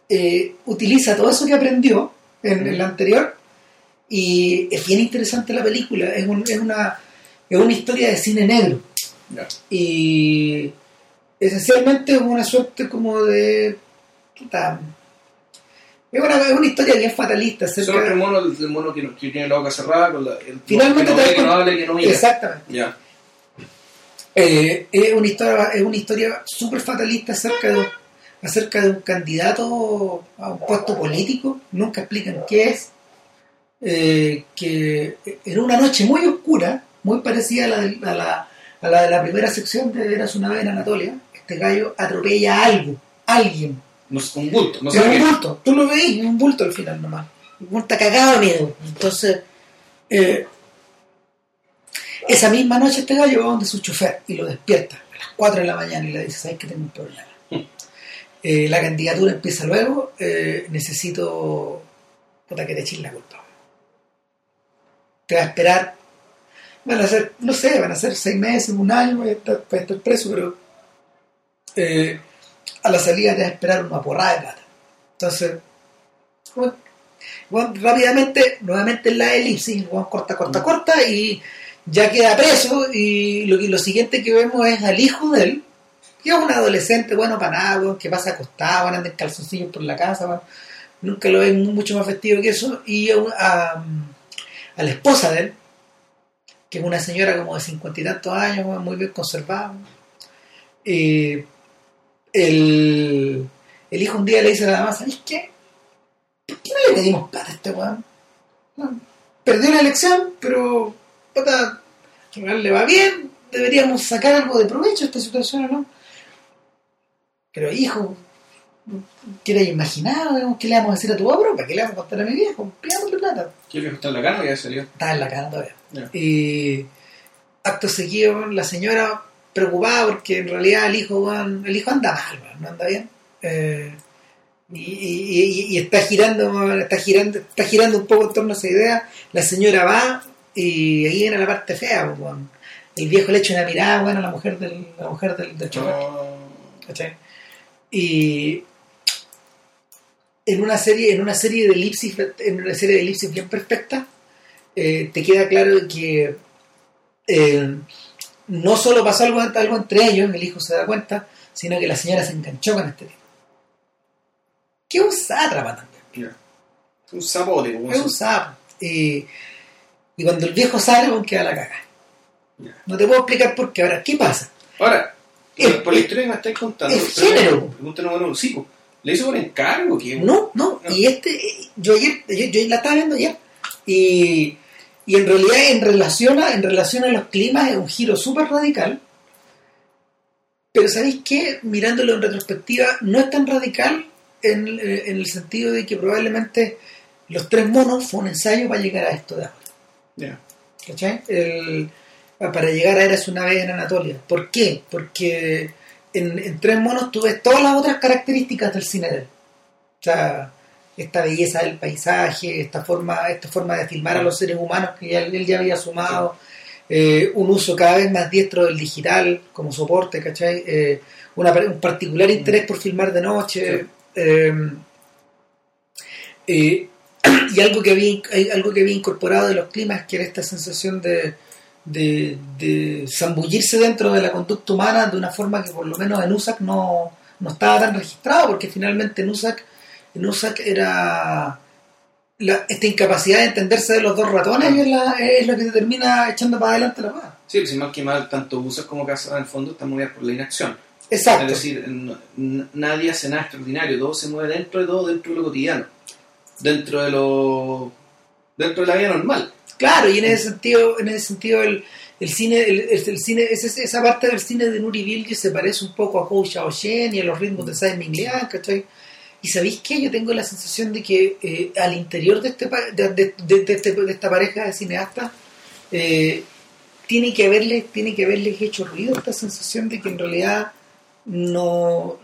Speaker 1: eh, utiliza todo eso que aprendió en, la anterior y es bien interesante la película. Es, un- es una es una historia de cine negro. Y esencialmente es una suerte como de puta, es una, es una historia bien fatalista
Speaker 2: Solo el mono, el, el mono que, tiene la boca cerrada, con la, el
Speaker 1: Finalmente
Speaker 2: que no ve, que no y que no mira.
Speaker 1: Exactamente. Eh, es una historia, es una historia súper fatalista acerca de, un- acerca de un candidato a un puesto político, nunca explican qué es, eh, que en una noche muy oscura, muy parecida a la, de, a la, a la de la primera sección de Eras una vez en Anatolia, este gallo atropella a algo, alguien.
Speaker 2: No, un bulto, no sé
Speaker 1: un bulto, tú lo veis, un bulto al final nomás. El bulto cagado de miedo. Entonces, eh, Esa misma noche este gallo va donde su chofer y lo despierta a las 4 de la mañana y le dice, ¿sabes que tengo un problema? Eh, la candidatura empieza luego, eh, necesito puta que te eches la culpa. Te va a esperar, van a ser, no sé, van a ser seis meses, un año, voy a estar, voy a estar preso, pero eh, a la salida te va a esperar una porrada de plata. Entonces, bueno, bueno, rápidamente, nuevamente en la elipsis, bueno, corta, corta, corta, y ya queda preso, y lo, y lo siguiente que vemos es al hijo de él, que es un adolescente bueno para nada, que pasa acostado, anda en calzoncillos por la casa, nunca lo ven mucho más vestido que eso, y a, a- a la esposa de él, que es una señora como de cincuenta y tantos años, muy bien conservada. Eh, el, el hijo un día le dice a la mamá, ¿sabes qué? ¿Por qué no le pedimos plata a este weón? Perdió la elección, pero puta, le va bien, deberíamos sacar algo de provecho de esta situación, ¿o ¿no? Pero hijo, ¿qué le has imaginado? digamos? ¿Qué le vamos a decir a tu obra? ¿Para qué le vamos a contar a mi viejo? Pidámosle plata.
Speaker 2: ¿Qué viejo está en la cana ya salió?
Speaker 1: Está en la cara todavía.
Speaker 2: Ya.
Speaker 1: Y acto seguido, la señora preocupada porque en realidad el hijo, el hijo anda mal, no anda bien. Eh, y, y- y- y está girando, está girando, está girando un poco en torno a esa idea. La señora va y ahí viene la parte fea. El viejo le echa una mirada, bueno, a la mujer del, la mujer del, del chofer. ¿cachai? Y en una serie, en una serie de elipsis, en una serie de elipsis bien perfecta, eh, te queda claro que eh, no solo pasó algo, algo entre ellos, el hijo se da cuenta, sino que la señora se enganchó con este tipo. Que es un sátrapa también.
Speaker 2: Ya. Un como
Speaker 1: Es un sapo. Y, y cuando el viejo sale, con queda la caga. No te puedo explicar por qué. Ahora, ¿qué pasa?
Speaker 2: Ahora, Por, la historia que me estáis contando,
Speaker 1: el
Speaker 2: pero-
Speaker 1: género.
Speaker 2: Pregunta número uno, sí, ¿le hizo por encargo?
Speaker 1: No, no. Y este, yo ayer, yo, yo la estaba viendo ayer. Y, y en realidad, en relación a, en relación a los climas, es un giro súper radical. Pero ¿sabéis qué? Mirándolo en retrospectiva, no es tan radical en, en el sentido de que probablemente los tres monos fue un ensayo para llegar a esto de ahora.
Speaker 2: Ya.
Speaker 1: ¿Cachai? El- para llegar a Eras una vez en Anatolia. ¿Por qué? Porque en, en Tres Monos tú ves todas las otras características del cine de él. O sea, esta belleza del paisaje, esta forma, esta forma de filmar a los seres humanos que ya- él ya había sumado, eh, un uso cada vez más diestro del digital como soporte, ¿cachai? Eh, una, un particular interés por filmar de noche. eh, [clears throat] y algo que había algo que había incorporado de los climas que era esta sensación de, de, de zambullirse dentro de la conducta humana de una forma que por lo menos en USAC no, no estaba tan registrado porque finalmente en USAC en USAC era la- esta incapacidad de entenderse de los dos ratones es, la- es lo que te termina echando para adelante la paz
Speaker 2: Sí, pues, si mal que mal, tanto Busas como Casa en el fondo están movidas por la inacción.
Speaker 1: exacto
Speaker 2: Es decir, nadie hace nada extraordinario, todo se mueve dentro de todo, dentro de lo cotidiano, dentro de lo dentro de la vida normal.
Speaker 1: Claro, y en ese sentido, en ese sentido el, el cine, el, cine, esa, parte del cine de Nuri Bilge se parece un poco a Hou Xiaoxian y a los ritmos de Simon Minglian, ¿cachai? Y sabéis qué, yo tengo la sensación de que eh, al interior de, este, de, de- de- este- de esta pareja de cineastas eh, tiene que haberles, tiene que haberles hecho ruido esta sensación de que en realidad no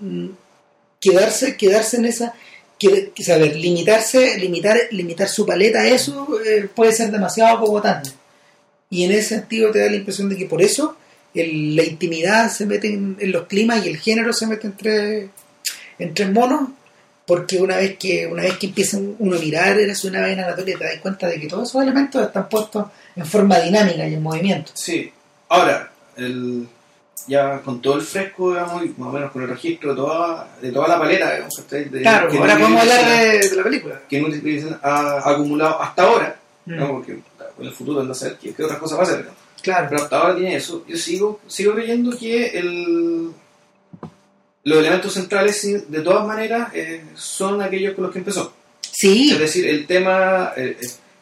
Speaker 1: quedarse, quedarse en esa que, saber, limitarse, limitar, limitar su paleta a eso eh, puede ser demasiado cogotante. Y en ese sentido te da la impresión de que por eso la intimidad se mete en, los climas y el género se mete entre, entre monos, porque una vez que una vez que empieza uno a mirar eres una vez Anatolia te das cuenta de que todos esos elementos están puestos en forma dinámica y en movimiento.
Speaker 2: Sí. Ahora, el, ya con todo el fresco, digamos, y más o menos con el registro de toda, de toda la paleta, digamos, de,
Speaker 1: Claro,
Speaker 2: que
Speaker 1: ahora podemos hablar de, de la película.
Speaker 2: que Bilge ha acumulado hasta ahora,
Speaker 1: Mm,
Speaker 2: ¿no? porque en el futuro anda a saber qué, otras cosas va a hacer. ¿no?
Speaker 1: Claro.
Speaker 2: Pero hasta ahora tiene eso. Yo sigo, sigo creyendo que el, los elementos centrales, de todas maneras, eh, son aquellos con los que empezó.
Speaker 1: Sí,
Speaker 2: Es decir, el tema, el,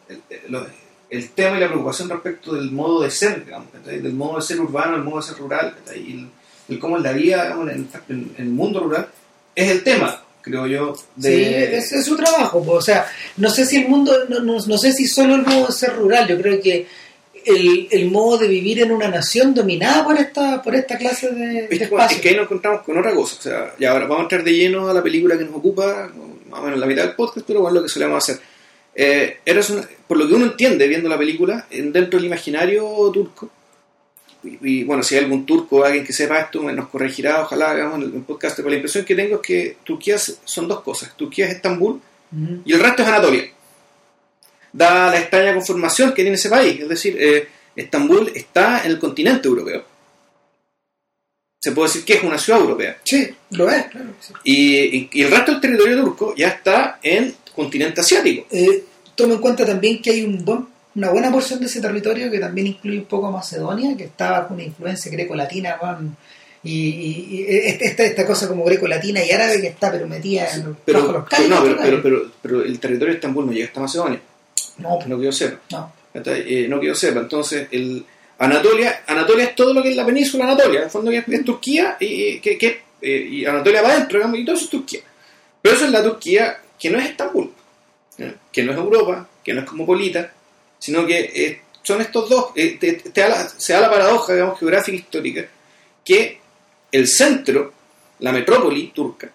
Speaker 2: el- el- lo- el tema y la preocupación respecto del modo de ser, digamos, del modo de ser urbano, el modo de ser rural, y el, el cómo es la vida digamos, en, el mundo rural, es el tema, creo yo, de...
Speaker 1: Sí, es su trabajo. O sea, no sé si el mundo, no, no, no sé si solo el modo de ser rural, yo creo que el, el modo de vivir en una nación dominada por esta, por esta clase de, de
Speaker 2: Es que,
Speaker 1: espacio.
Speaker 2: es que ahí nos encontramos con otra cosa. O sea, y ahora vamos a entrar de lleno a la película que nos ocupa, más o menos la mitad del podcast, pero bueno, lo que solemos hacer. Eh, eres una- por lo que uno entiende viendo la película, en- dentro del imaginario turco, y, y, bueno, si hay algún turco o alguien que sepa esto, nos corregirá, ojalá hagamos el podcast, pero la impresión que tengo es que Turquía son dos cosas. Turquía es Estambul y el resto es Anatolia. Da la extraña conformación que tiene ese país, es decir, eh, Estambul está en el continente europeo. Se puede decir que es una ciudad europea.
Speaker 1: Sí, lo es, claro. que sí.
Speaker 2: Y, y- y el resto del territorio turco ya está en continente asiático.
Speaker 1: Eh, toma en cuenta también que hay un buen- una buena porción de ese territorio que también incluye un poco Macedonia, que está bajo una influencia greco-latina, y, y- y esta, esta cosa como greco-latina y árabe que está pero metida en bajo
Speaker 2: Pero,
Speaker 1: los
Speaker 2: pero,
Speaker 1: callos,
Speaker 2: no, pero,
Speaker 1: ¿no?
Speaker 2: pero, pero- pero el territorio de Estambul no llega hasta Macedonia,
Speaker 1: no,
Speaker 2: no que yo sepa.
Speaker 1: no.
Speaker 2: Eh, no que yo sepa. Entonces, el Anatolia, Anatolia es todo lo que es la península Anatolia, en el fondo que es, Turquía y, y que, que- eh, y Anatolia va adentro, digamos, y todo eso es Turquía. Pero eso es la Turquía que no es Estambul, ¿eh? que no es Europa, que no es cosmopolita, sino que eh, son estos dos, eh, te- te da la- se da la paradoja, digamos, geográfica e histórica, que el centro, la metrópoli turca,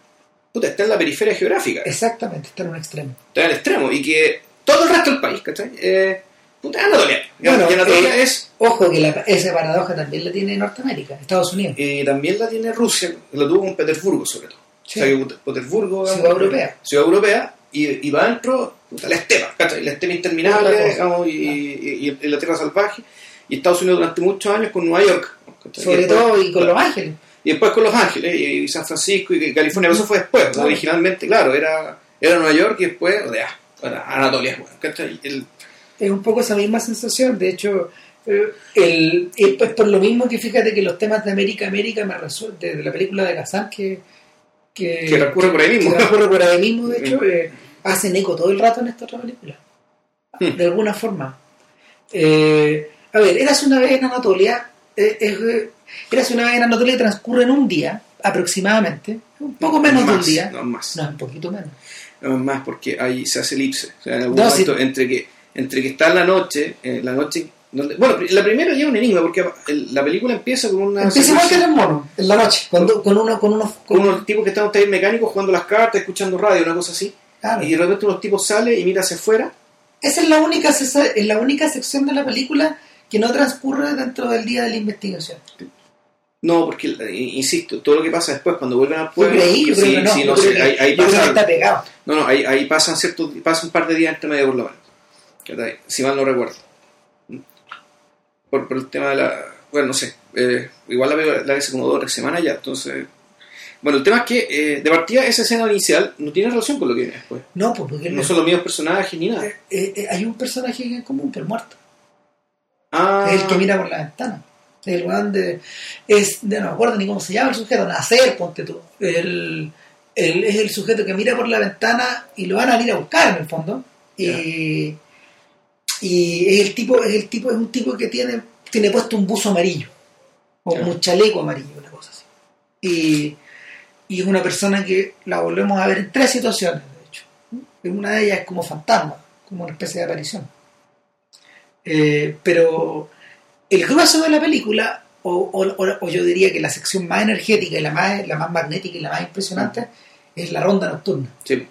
Speaker 2: puta, está en la periferia geográfica,
Speaker 1: Exactamente, está en un extremo.
Speaker 2: está en el extremo, y que todo el resto del país, ¿cachai? Eh, puta, es Anatolia.
Speaker 1: Bueno,
Speaker 2: y Anatolia es,
Speaker 1: Ojo que la- esa paradoja también la tiene Norteamérica, Estados Unidos.
Speaker 2: eh, también la tiene Rusia, lo tuvo con Petersburgo sobre todo.
Speaker 1: Sí.
Speaker 2: O sea, que
Speaker 1: Ciudad europea.
Speaker 2: Ciudad europea, y, y va adentro, puta, la estepa, ¿cachai? La estepa interminable, digamos, y, y- y la tierra salvaje, y Estados Unidos durante muchos años con Nueva York. ¿cachai?
Speaker 1: Sobre
Speaker 2: después-
Speaker 1: todo y con Los Ángeles.
Speaker 2: Y después con Los Ángeles, y, San Francisco, y California, eso fue después.
Speaker 1: Claro.
Speaker 2: Originalmente, claro, era, era Nueva York y después, o sea, Anatolia, bueno, ¿cachai? El,
Speaker 1: Es un poco esa misma sensación. De hecho, eh, el, es por lo mismo que fíjate que los temas de América, América me resuelven, de, de la película de Kazan que, que,
Speaker 2: Que recurre por ahí mismo.
Speaker 1: que recurre por ahí mismo, de hecho, eh, hacen eco todo el rato en esta otra película.
Speaker 2: Hmm.
Speaker 1: De alguna forma. Eh, a ver, Eras una vez en Anatolia, eh, es, eh, Eras una vez en Anatolia transcurre en un día, aproximadamente, un poco menos de un día.
Speaker 2: No, más.
Speaker 1: No, un poquito menos.
Speaker 2: No, más porque ahí se hace elipse. O sea, en algún
Speaker 1: No,
Speaker 2: momento,
Speaker 1: sí.
Speaker 2: entre, que, entre que está en la noche, eh, la noche. Donde, bueno, la primera ya es un enigma porque la película empieza con una.
Speaker 1: Empieza igual que
Speaker 2: secuencia-
Speaker 1: en el mono, en la noche, cuando, con, uno, con unos...
Speaker 2: con unos tipos que están en un taller mecánico jugando las cartas, escuchando radio, una cosa así.
Speaker 1: Claro.
Speaker 2: Y de repente unos tipos sale y mira hacia afuera.
Speaker 1: Esa es la única es la única sección de la película que no transcurre dentro del día de la investigación.
Speaker 2: No, porque, eh, insisto, todo lo que pasa después, cuando vuelven al pueblo.
Speaker 1: creí, yo creo
Speaker 2: sí,
Speaker 1: que no.
Speaker 2: sí,
Speaker 1: yo
Speaker 2: no
Speaker 1: creo
Speaker 2: sé,
Speaker 1: que-
Speaker 2: ahí,
Speaker 1: yo creo que
Speaker 2: pasa-
Speaker 1: está pegado.
Speaker 2: No, no, ahí, ahí pasan ciertos, pasa un par de días entre medio por lo menos. ¿Cachai? Si mal no recuerdo. Por, por el tema de la. Bueno, no sé. eh, igual la veo la hace como dos o tres semanas ya, entonces. Bueno, el tema es que eh, de partida esa escena inicial no tiene relación con lo que viene después.
Speaker 1: No, pues porque
Speaker 2: No son los mismos personajes ni nada.
Speaker 1: eh, hay un personaje en común, el muerto.
Speaker 2: Ah,
Speaker 1: Es el que mira por la ventana. El weón de. Es, de- no me acuerdo ni cómo se llama el sujeto, Nacer, ponte tú. El, el- es el sujeto que mira por la ventana y lo van a ir a buscar en el fondo. Y, y es el tipo, es el tipo, es un tipo que tiene, tiene puesto un buzo amarillo. O
Speaker 2: Ya.
Speaker 1: un chaleco amarillo, una cosa así. Y, y es una persona que la volvemos a ver en tres situaciones, de hecho. En una de ellas es como fantasma, como una especie de aparición. Eh, pero el grueso de la película, o, o- o- o yo diría que la sección más energética y la más, la más magnética y la más impresionante, es la ronda nocturna.
Speaker 2: Sí.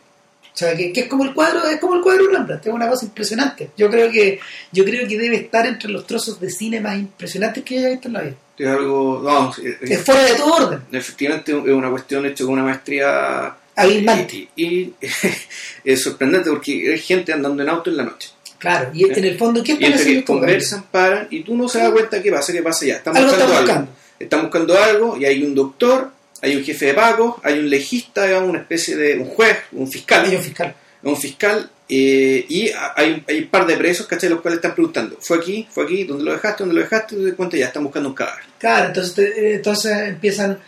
Speaker 1: O sea, que, que es como el cuadro, es como el cuadro de Rembrandt, es una cosa impresionante. Yo creo que, yo creo que debe estar entre los trozos de cine más impresionantes que haya visto en la vida.
Speaker 2: Es algo. Vamos, es-
Speaker 1: Es fuera de todo orden,
Speaker 2: efectivamente es una cuestión hecha con una maestría.
Speaker 1: abismante.
Speaker 2: Y, y- [laughs] es sorprendente porque hay gente andando en auto en la noche.
Speaker 1: Claro, y en el fondo, ¿qué
Speaker 2: Y
Speaker 1: están
Speaker 2: entre
Speaker 1: haciendo
Speaker 2: conversan, paran, y tú no se das cuenta qué pasa, qué pasa ya. Están
Speaker 1: Algo
Speaker 2: buscando
Speaker 1: están
Speaker 2: algo.
Speaker 1: buscando.
Speaker 2: Están buscando algo, y hay un doctor, hay un jefe de pagos, hay un legista, digamos, una especie de un juez, un fiscal.
Speaker 1: Hay un fiscal.
Speaker 2: un fiscal eh, y hay, un- hay un par de presos, ¿cachai? Los cuales están preguntando, ¿fue aquí? ¿Fue aquí? ¿Dónde lo dejaste? ¿Dónde lo dejaste? Y te cuenta ya, están buscando un cadáver.
Speaker 1: Claro, entonces, te- entonces empiezan,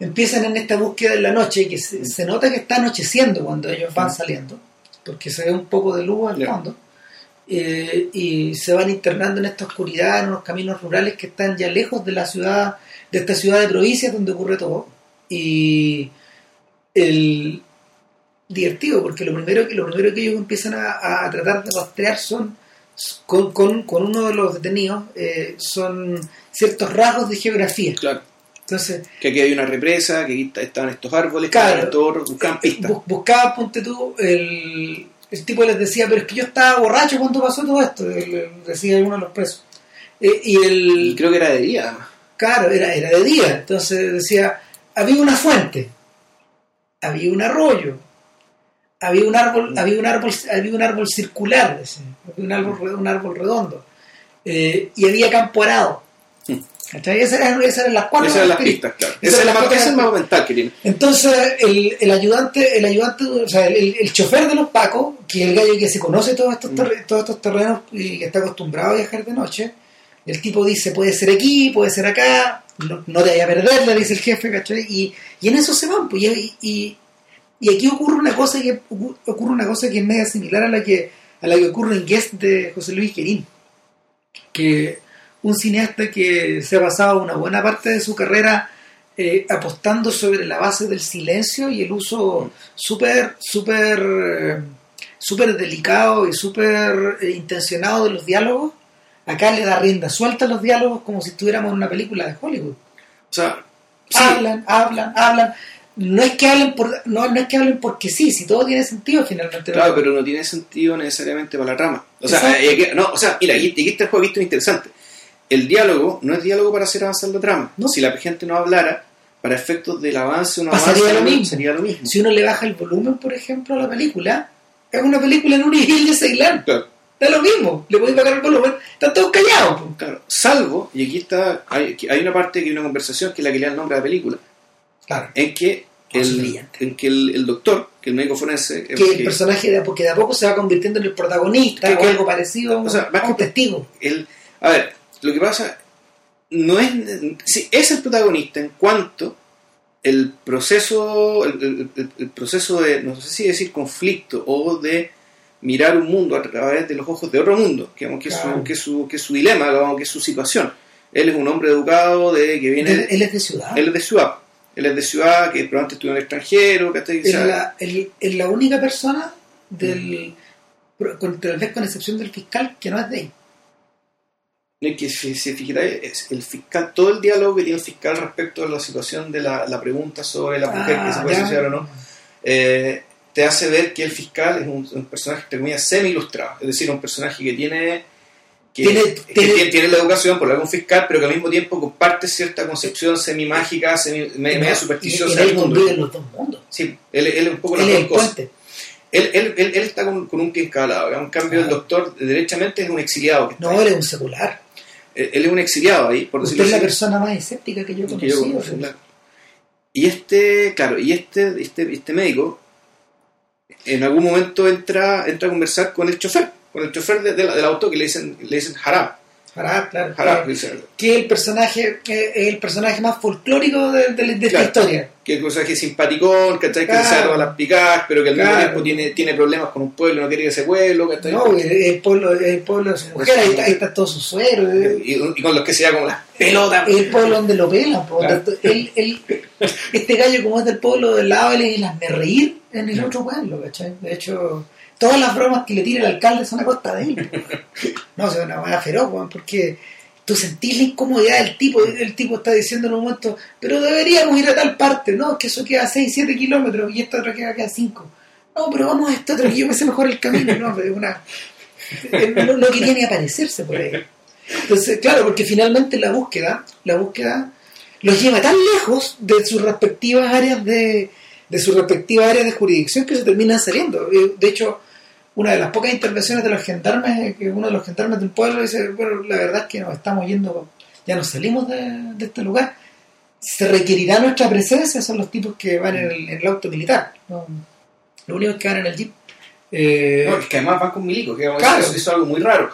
Speaker 1: empiezan en esta búsqueda en la noche, que se, se nota que está anocheciendo cuando ellos van saliendo, porque se ve un poco de luz al fondo, eh, y se van internando en esta oscuridad, en unos caminos rurales que están ya lejos de la ciudad, de esta ciudad de provincia donde ocurre todo. Y el divertido, porque lo primero que, lo primero que ellos empiezan a, a tratar de rastrear son con, con, con uno de los detenidos eh, son ciertos rasgos de geografía.
Speaker 2: Claro.
Speaker 1: Entonces,
Speaker 2: Que aquí hay una represa, que aquí está- estaban estos árboles, que
Speaker 1: Claro.
Speaker 2: estaban estos buscaban pistas.
Speaker 1: ponte tú, el, el tipo les decía, pero es que yo estaba borracho cuando pasó todo esto, el- decía uno de los presos. Eh, y el,
Speaker 2: Y creo que era de día.
Speaker 1: Claro, era, era de día. Entonces decía, había una fuente, había un arroyo, había un árbol, había un árbol, había un árbol circular, decía, había un árbol, un árbol redondo, eh, y había campo arado. [laughs] ¿Cachai? Esas eran, esas eran las cuatro
Speaker 2: Esas eran las pistas, claro. Esa es la parte es que tiene.
Speaker 1: Entonces, el, el ayudante, el ayudante, o sea, el, el chofer de los Pacos, que es el gallo que se conoce todos estos,
Speaker 2: Mm.
Speaker 1: terre- todos estos terrenos y que está acostumbrado a viajar de noche, el tipo dice, puede ser aquí, puede ser acá, no, no te vaya a perder, le dice el jefe, ¿cachai? Y, y en eso se van, pues, y, y, y aquí ocurre una cosa que ocurre una cosa que es media similar a la que a la que ocurre en Guest de José Luis Querín, que un cineasta que se ha basado una buena parte de su carrera eh, apostando sobre la base del silencio y el uso súper, súper, eh, súper delicado y súper eh, intencionado de los diálogos, acá le da rienda suelta los diálogos como si estuviéramos en una película de Hollywood.
Speaker 2: O sea, sí,
Speaker 1: Hablan, hablan, hablan. No es que hablen por, no, no es que hablen porque sí, si todo tiene sentido finalmente.
Speaker 2: Claro, pero no tiene sentido necesariamente para la trama. O sea, eh, aquí- no, o sea, mira, aquí, aquí está el juego visto interesante. El diálogo no es diálogo para hacer avanzar la trama.
Speaker 1: No.
Speaker 2: Si la gente no hablara, para efectos del avance o no
Speaker 1: Pasaría
Speaker 2: avance,
Speaker 1: lo mismo.
Speaker 2: sería lo mismo.
Speaker 1: Si uno le baja el volumen, por ejemplo, a la película, es una película en un nivel de Ceilán.
Speaker 2: Claro,
Speaker 1: Da lo mismo, le podéis bajar el volumen, están todos callados. pues.
Speaker 2: claro. Salvo, y aquí está, hay, hay una parte que hay una conversación que es la que le da el nombre a la película,
Speaker 1: Claro.
Speaker 2: en que el, en que el, el doctor, que el médico forense,
Speaker 1: que el personaje de, porque de a poco se va convirtiendo en el protagonista
Speaker 2: Que-
Speaker 1: o algo parecido
Speaker 2: o sea,
Speaker 1: a un
Speaker 2: que-
Speaker 1: testigo.
Speaker 2: el- a ver, lo que pasa no es sí, es el protagonista en cuanto el proceso el proceso de no sé si decir conflicto o de mirar un mundo a través de los ojos de otro mundo que, que, es,
Speaker 1: Claro.
Speaker 2: su, que, su, que su dilema que es su situación él es un hombre educado de que viene
Speaker 1: Él, él es de ciudad.
Speaker 2: él es de ciudad él es de ciudad que probablemente estuvo en el extranjero que
Speaker 1: es, la, el- es la única persona del pro- con- tal vez con excepción del fiscal que no es de ahí.
Speaker 2: Es que si se fijáis, es el fiscal, todo el diálogo que tiene el fiscal respecto a la situación de la, la pregunta sobre la mujer que se puede
Speaker 1: Ah,
Speaker 2: asociar o no, eh, te hace ver que el fiscal es un, un personaje, entre comillas, semi-ilustrado. Es decir, un personaje que tiene que
Speaker 1: Tiene-
Speaker 2: que
Speaker 1: tiene-
Speaker 2: tiene, tiene la educación por algún fiscal, pero que al mismo tiempo comparte cierta concepción semi-mágica, semi, me- media supersticiosa
Speaker 1: él convive en los dos mundos.
Speaker 2: Sí, él, él es un poco las
Speaker 1: Él es
Speaker 2: dos
Speaker 1: el
Speaker 2: cosas. Él, él, él, él está con, con un pie en cada lado. En cambio, el
Speaker 1: Claro.
Speaker 2: doctor, derechamente, es un exiliado. Que
Speaker 1: No, él es un secular.
Speaker 2: Él, él es un exiliado ahí, por
Speaker 1: Usted es la
Speaker 2: así.
Speaker 1: persona más escéptica que yo he
Speaker 2: yo
Speaker 1: conocido.
Speaker 2: claro. Y este, claro, y este, este, este médico en algún momento entra, entra a conversar con el chofer, con el chofer de- de la- del auto que le dicen, le dicen Haram.
Speaker 1: Hará, claro.
Speaker 2: Haram,
Speaker 1: que-
Speaker 2: dice,
Speaker 1: que es el personaje, eh, es el personaje más folclórico de, de- de
Speaker 2: Claro.
Speaker 1: esta historia.
Speaker 2: que es un personaje simpaticón, ¿cachai? Que
Speaker 1: Claro.
Speaker 2: se sabe todas las picadas, pero que al mismo
Speaker 1: Claro.
Speaker 2: tiempo tiene, tiene problemas con un pueblo, no quiere ir a ese pueblo, ¿cachai?
Speaker 1: No, el, el pueblo, el pueblo de su mujer, ahí está, ahí está todo su suero. eh.
Speaker 2: y, y con los que se da como las pelotas.
Speaker 1: el pueblo donde lo pelan. po, él- él- [laughs] este gallo, como es del pueblo del lado, él es el hazme reír en el otro pueblo, ¿cachai? De hecho, todas las bromas que le tira el alcalde son a costa de él. No, sea, una manera feroz, weón, porque tú sentís la incomodidad del tipo. El tipo está diciendo en un momento, pero deberíamos ir a tal parte. No, es que eso queda 6, 7 kilómetros y esta otra queda, queda 5. No, pero vamos a esta otra que yo me sé mejor el camino. No, pero es una... no, no quería ni aparecerse por ahí. Entonces, claro, porque finalmente la búsqueda, la búsqueda los lleva tan lejos de sus respectivas áreas de, de sus respectivas áreas de jurisdicción que se terminan saliendo. De hecho, una de las pocas intervenciones de los gendarmes, eh, que uno de los gendarmes del pueblo dice, bueno, la verdad es que nos estamos yendo, ya nos salimos de, de este lugar. Se requerirá nuestra presencia, son los tipos que van en el, en el auto militar. ¿no? Lo único que van en el jeep. Eh,
Speaker 2: No, es que además van con milicos, que
Speaker 1: Claro.
Speaker 2: eso, eso es algo muy raro.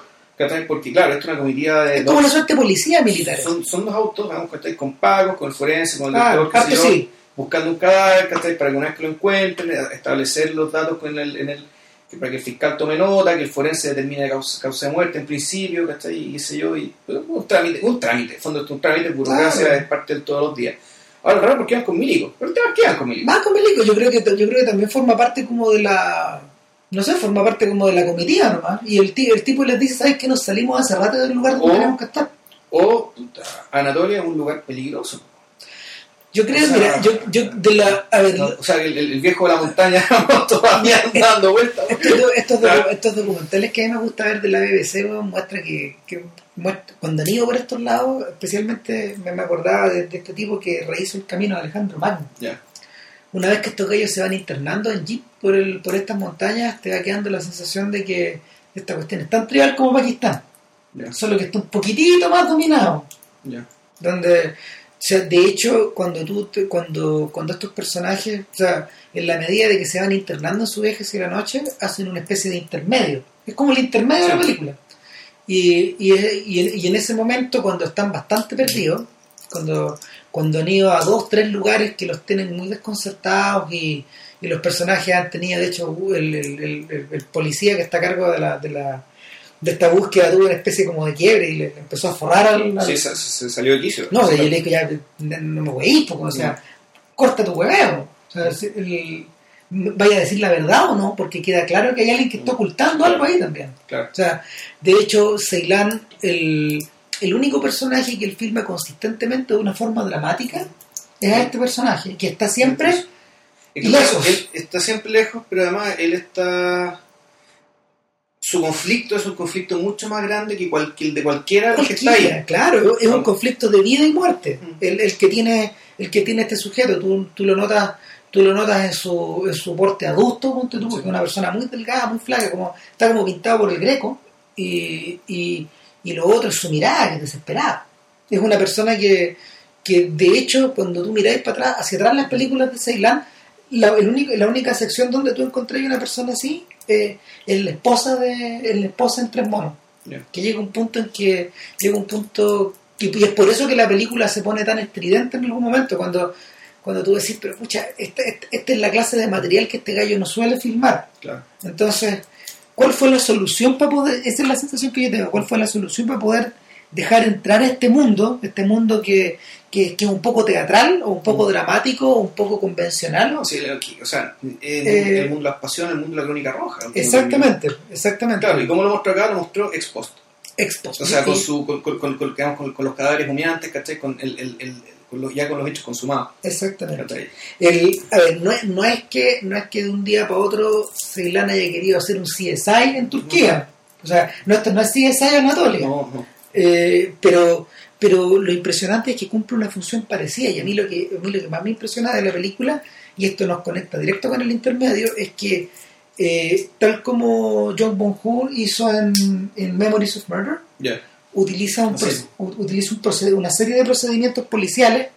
Speaker 2: Porque, claro, esto es una comitiva de.
Speaker 1: es como una suerte de policía militar.
Speaker 2: son, son dos autos, vamos. Con pagos, con el forense, con el
Speaker 1: Ah,
Speaker 2: doctor, yo,
Speaker 1: sí.
Speaker 2: Buscando un cadáver, ¿cachai? Para que una vez que lo encuentren, establecer los datos con el, en el, que para que el fiscal tome nota, que el forense determine la causa, causa de muerte en principio, ¿cachai? Y qué sé yo, y pues, un trámite, un trámite, en fondo un trámite, burocracia
Speaker 1: Claro.
Speaker 2: es parte de todos los días. Ahora, raro porque van con milicos, pero que van con milicos.
Speaker 1: Más con Milico, yo creo que yo creo que también forma parte como de la no sé, forma parte como de la comitiva nomás. Y el, el tipo les dice, ¿sabes qué? Nos salimos hace rato del lugar donde
Speaker 2: O-
Speaker 1: tenemos que estar.
Speaker 2: O puta, Anatolia es un lugar peligroso.
Speaker 1: Yo creo,
Speaker 2: o sea,
Speaker 1: mira, yo, yo de la... A ver,
Speaker 2: No, o sea, el, el- viejo de la montaña [laughs] todavía dando vueltas.
Speaker 1: estos, estos, docu-
Speaker 2: Claro.
Speaker 1: estos documentales que a mí me gusta ver de la BBC weón, muestra que, que muestra- cuando han ido por estos lados, especialmente me, me acordaba de, de este tipo que rehizo el camino de Alejandro Magno. Una vez que estos gallos se van internando en jeep por, el, por estas montañas, te va quedando la sensación de que esta cuestión es tan trivial como Pakistán, solo que está un poquitito más dominado. donde o sea, de hecho cuando tú te- cuando cuando estos personajes o sea en la medida de que se van internando en su viaje hacia la noche hacen una especie de intermedio. Es como el intermedio de la película. Y, y, y- y en ese momento cuando están bastante perdidos cuando cuando han ido a dos tres lugares que los tienen muy desconcertados y, y los personajes han tenido de hecho el, el- el- el- el policía que está a cargo de la, de la de esta búsqueda tuvo una especie como de quiebre y le, empezó a forrar al, al-
Speaker 2: Sí, se, se salió de quicio.
Speaker 1: no, o sea, yo le digo ya, no me voy o sea, corta tu hueveo. O sea, si- el- vaya a decir la verdad o no, porque queda claro que hay alguien que está ocultando algo ahí también.
Speaker 2: Claro.
Speaker 1: O sea, de hecho, Ceilán, el, el único personaje que él filma consistentemente de una forma dramática es a este personaje, que está siempre lejos.
Speaker 2: él está siempre lejos, pero además él está. Su conflicto es un conflicto mucho más grande que, cual- que el de cualquiera de los que está ahí.
Speaker 1: Claro, es un conflicto de vida y muerte.
Speaker 2: Mm.
Speaker 1: El, el que tiene el que tiene este sujeto, tú, tú lo notas tú lo notas en su, en su porte adusto, ponte tú, porque es una persona muy delgada, muy flaca, como está como pintado por el greco, y, y, y lo otro es su mirada, que es desesperada. Es una persona que, que de hecho, cuando tú miráis para atrás, hacia atrás las películas de Ceilán, la, el único, la única sección donde tú encontrás una persona así eh, es la esposa de es la esposa en tres monos que llega un punto en que llega un punto que, y es por eso que la película se pone tan estridente en algún momento cuando cuando tú decís pero pucha esta, esta, esta es la clase de material que este gallo no suele filmar
Speaker 2: Claro.
Speaker 1: entonces ¿cuál fue la solución para poder esa es la sensación que yo tengo cuál fue la solución para poder dejar entrar a este mundo este mundo que, que, que es un poco teatral o un poco dramático o un poco convencional
Speaker 2: Sí, o sea, en
Speaker 1: Eh,
Speaker 2: el mundo de las pasiones, el mundo de la crónica roja.
Speaker 1: exactamente exactamente
Speaker 2: Claro, y como lo mostró acá, lo mostró ex post.
Speaker 1: Exposto.
Speaker 2: O sea, con, su, con, con, con- los cadáveres humeantes, ¿cachai? Con el, el, el- con los, ya con los hechos consumados.
Speaker 1: exactamente. El, a ver, no es, no es que no es que de un día para otro Ceilán haya querido hacer un CSI en Turquía. O sea, no, esto no es CSI Anatolia.
Speaker 2: No, no.
Speaker 1: Eh, pero, pero lo impresionante es que cumple una función parecida. Y a mí lo que, a mí lo que más me impresiona de la película, y esto nos conecta directo con el intermedio, es que eh, tal como John Bonjour hizo en, en Memories of Murder, utiliza, un proce- utiliza un una serie de procedimientos policiales.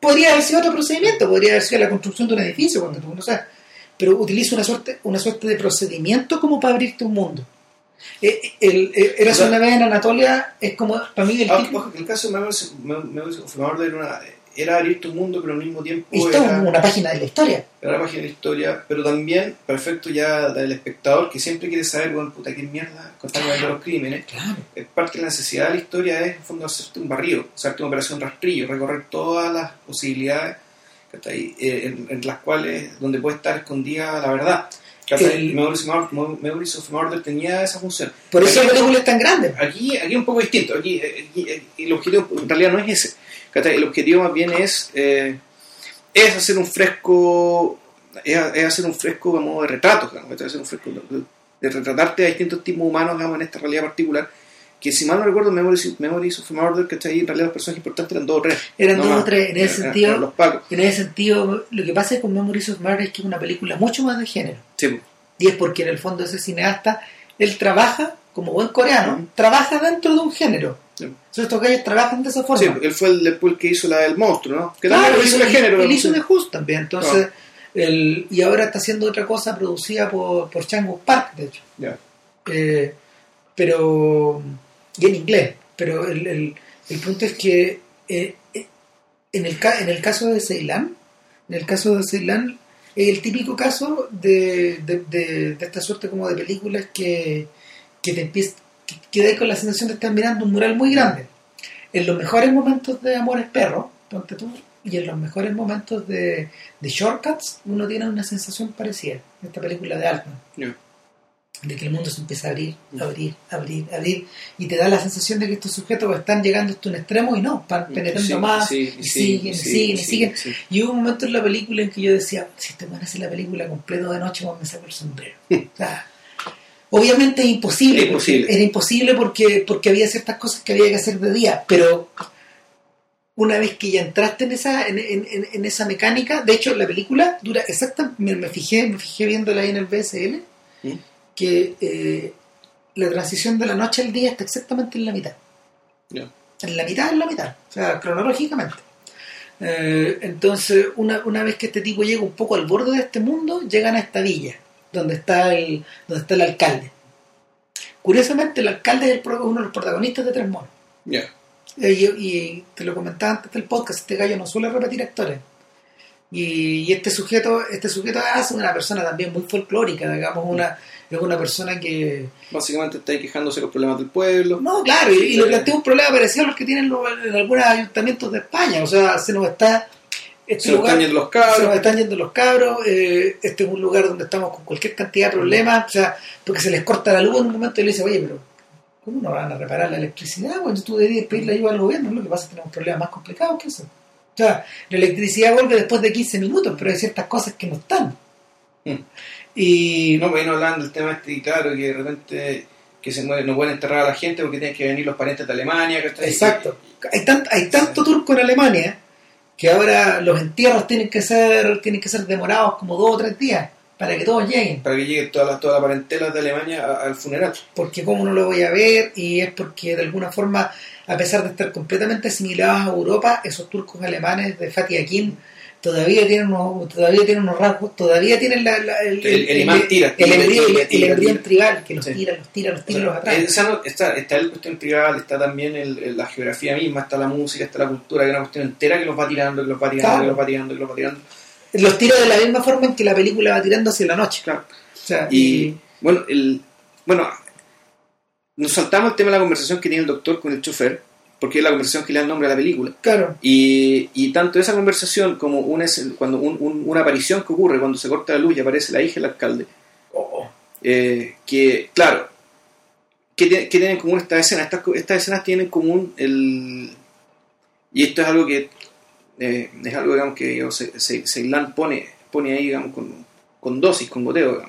Speaker 1: Podría haber sido otro procedimiento, podría haber sido la construcción de un edificio, cuando tú no sabes. Pero utiliza una suerte, una suerte de procedimiento como para abrirte un mundo. Eh, el, eh, Eras
Speaker 2: O sea-
Speaker 1: una vez en Anatolia, es como, para mí, el
Speaker 2: Ah, ojo, que el caso de Memories Memories of Murder era, una, era abrir tu mundo, pero al mismo tiempo era,
Speaker 1: una página de la historia.
Speaker 2: era la página de la historia, pero también perfecto ya del espectador que siempre quiere saber, bueno, puta, qué mierda, contar de los crímenes.
Speaker 1: Claro.
Speaker 2: Es parte de la necesidad de la historia es, en fondo, hacerte un barrido, hacerte una operación rastrillo, recorrer todas las posibilidades ¿cachai? Eh, en, en las cuales, donde puede estar escondida la verdad.
Speaker 1: El-
Speaker 2: Memories, of Memories of Murder tenía esa función.
Speaker 1: Por eso la película es tan grande.
Speaker 2: Aquí, aquí es un poco distinto. Aquí, aquí, eh, el objetivo en realidad no es ese. El objetivo más bien es, eh, es hacer un fresco, es, es hacer un fresco a modo de retrato, digamos, ¿cachai? hacer un fresco de, de retratarte a distintos tipos humanos digamos, en esta realidad particular. Que si mal no recuerdo, Memories, Memories of Murder, ¿cachai? En realidad los personajes importantes eran dos o tres.
Speaker 1: Eran
Speaker 2: no
Speaker 1: dos o tres. En ese
Speaker 2: Eran-
Speaker 1: sentido-
Speaker 2: eran.
Speaker 1: En ese sentido, lo que pasa con Memories of Murder es que es una película mucho más de género.
Speaker 2: Sí.
Speaker 1: Y es porque en el fondo ese cineasta, él trabaja, como buen coreano, trabaja dentro de un género.
Speaker 2: Sí.
Speaker 1: Entonces estos gallos trabajan de esa forma.
Speaker 2: Sí, él fue el, después el que hizo la del monstruo, ¿no? Que
Speaker 1: Claro,
Speaker 2: también hizo de
Speaker 1: él-
Speaker 2: género.
Speaker 1: Él hizo de Just también. Entonces, el- y ahora está haciendo otra cosa producida por, por Chango Park, de hecho.
Speaker 2: Ya.
Speaker 1: Eh, pero, y en inglés. Pero el, el- el punto es que eh, eh, en, el, ca- en el caso de Ceilán, en el caso de Ceilán, es el típico caso de, de, de- esta suerte como de películas que, que te empieza, que, que con la sensación de estar mirando un mural muy grande. En los mejores momentos de Amores Perro, ponte tú, y en los mejores momentos de, de Shortcuts, uno tiene una sensación parecida. Esta película de Altman. De que el mundo se empieza a abrir, abrir, abrir, abrir, y te da la sensación de que estos sujetos están llegando hasta un extremo y no, van penetrando
Speaker 2: Sí,
Speaker 1: más,
Speaker 2: sí,
Speaker 1: y
Speaker 2: sí,
Speaker 1: siguen, y siguen, y siguen.
Speaker 2: sí.
Speaker 1: Y hubo un momento en la película en que yo decía, si te van a hacer la película completo de noche, vos me saco el sombrero. O sea, obviamente es imposible,
Speaker 2: Es imposible.
Speaker 1: era imposible porque, porque había ciertas cosas que había que hacer de día, pero una vez que ya entraste en esa, en, en- en- esa mecánica, de hecho la película dura exactamente, me, me fijé, me fijé viéndola ahí en el BSL,
Speaker 2: ¿Mm?
Speaker 1: Que eh, la transición de la noche al día está exactamente en la mitad. En la mitad, en la mitad, o sea, cronológicamente. Eh, entonces, una, una vez que este tipo llega un poco al borde de este mundo, llegan a esta villa, donde está el, donde está el alcalde. Curiosamente, el alcalde es el uno de los protagonistas de Tres Monos. Eh, Y, y te lo comentaba antes del podcast, este gallo no suele repetir actores. Y, y este sujeto, este sujeto es una persona también muy folclórica, digamos, una, es una persona que...
Speaker 2: Básicamente está quejándose de los problemas del pueblo.
Speaker 1: No, claro, y, y le plantea un problema parecido a los que tienen los- en algunos ayuntamientos de España. O sea, se nos está... Este
Speaker 2: Se
Speaker 1: lugar-
Speaker 2: están yendo los
Speaker 1: se nos
Speaker 2: cabros.
Speaker 1: están yendo los cabros, eh, este es un lugar donde estamos con cualquier cantidad de problemas, o sea, porque se les corta la luz en un momento y le dice, oye, pero ¿cómo no van a reparar la electricidad? Bueno, tú deberías pedirle ayuda al gobierno, lo que pasa es que tenemos problemas más complicados que eso. O sea, la electricidad vuelve después de 15 minutos, pero hay ciertas cosas que no están.
Speaker 2: Mm.
Speaker 1: Y
Speaker 2: No, bueno, hablando del tema este, y claro, que de repente que se muere, no pueden enterrar a la gente porque tienen que venir los parientes de Alemania.
Speaker 1: Exacto. Hay, tan- hay tanto turco en Alemania que ahora los entierros tienen que ser tienen que ser demorados como dos o tres días para que todos lleguen.
Speaker 2: Para que llegue toda la, toda la parentela de Alemania a- al funeral.
Speaker 1: Porque como no lo voy a ver y es porque de alguna forma, a pesar de estar completamente asimilados a Europa, esos turcos alemanes de Fatih Akin todavía tienen unos, todavía tienen unos rasgos, todavía tienen la, la- el,
Speaker 2: El- el imán tira,
Speaker 1: el, el tribal que los
Speaker 2: Sí.
Speaker 1: tira, los tira, los
Speaker 2: O
Speaker 1: tira,
Speaker 2: sea,
Speaker 1: los atrae.
Speaker 2: no- está, está el cuestión tribal, está también el- la geografía misma, está la música, está la cultura, hay una cuestión entera que los va tirando, que los va tirando,
Speaker 1: Claro.
Speaker 2: que los va tirando, que los va tirando.
Speaker 1: Los tira de la misma forma en que la película va tirando hacia la noche.
Speaker 2: Claro.
Speaker 1: O sea,
Speaker 2: Y bueno, el, bueno, nos saltamos el tema de la conversación que tiene el doctor con el chofer, porque es la conversación que le da nombre a la película.
Speaker 1: claro,
Speaker 2: Y, y tanto esa conversación como una, cuando un- un- una aparición que ocurre cuando se corta la luz y aparece la hija del alcalde,
Speaker 1: oh,
Speaker 2: eh, que, claro, ¿qué, tiene- qué tienen en común estas escenas? Estas, estas escenas tienen en común el... Y esto es algo que eh, es algo digamos, que pone, pone ahí digamos, con, con dosis, con goteo.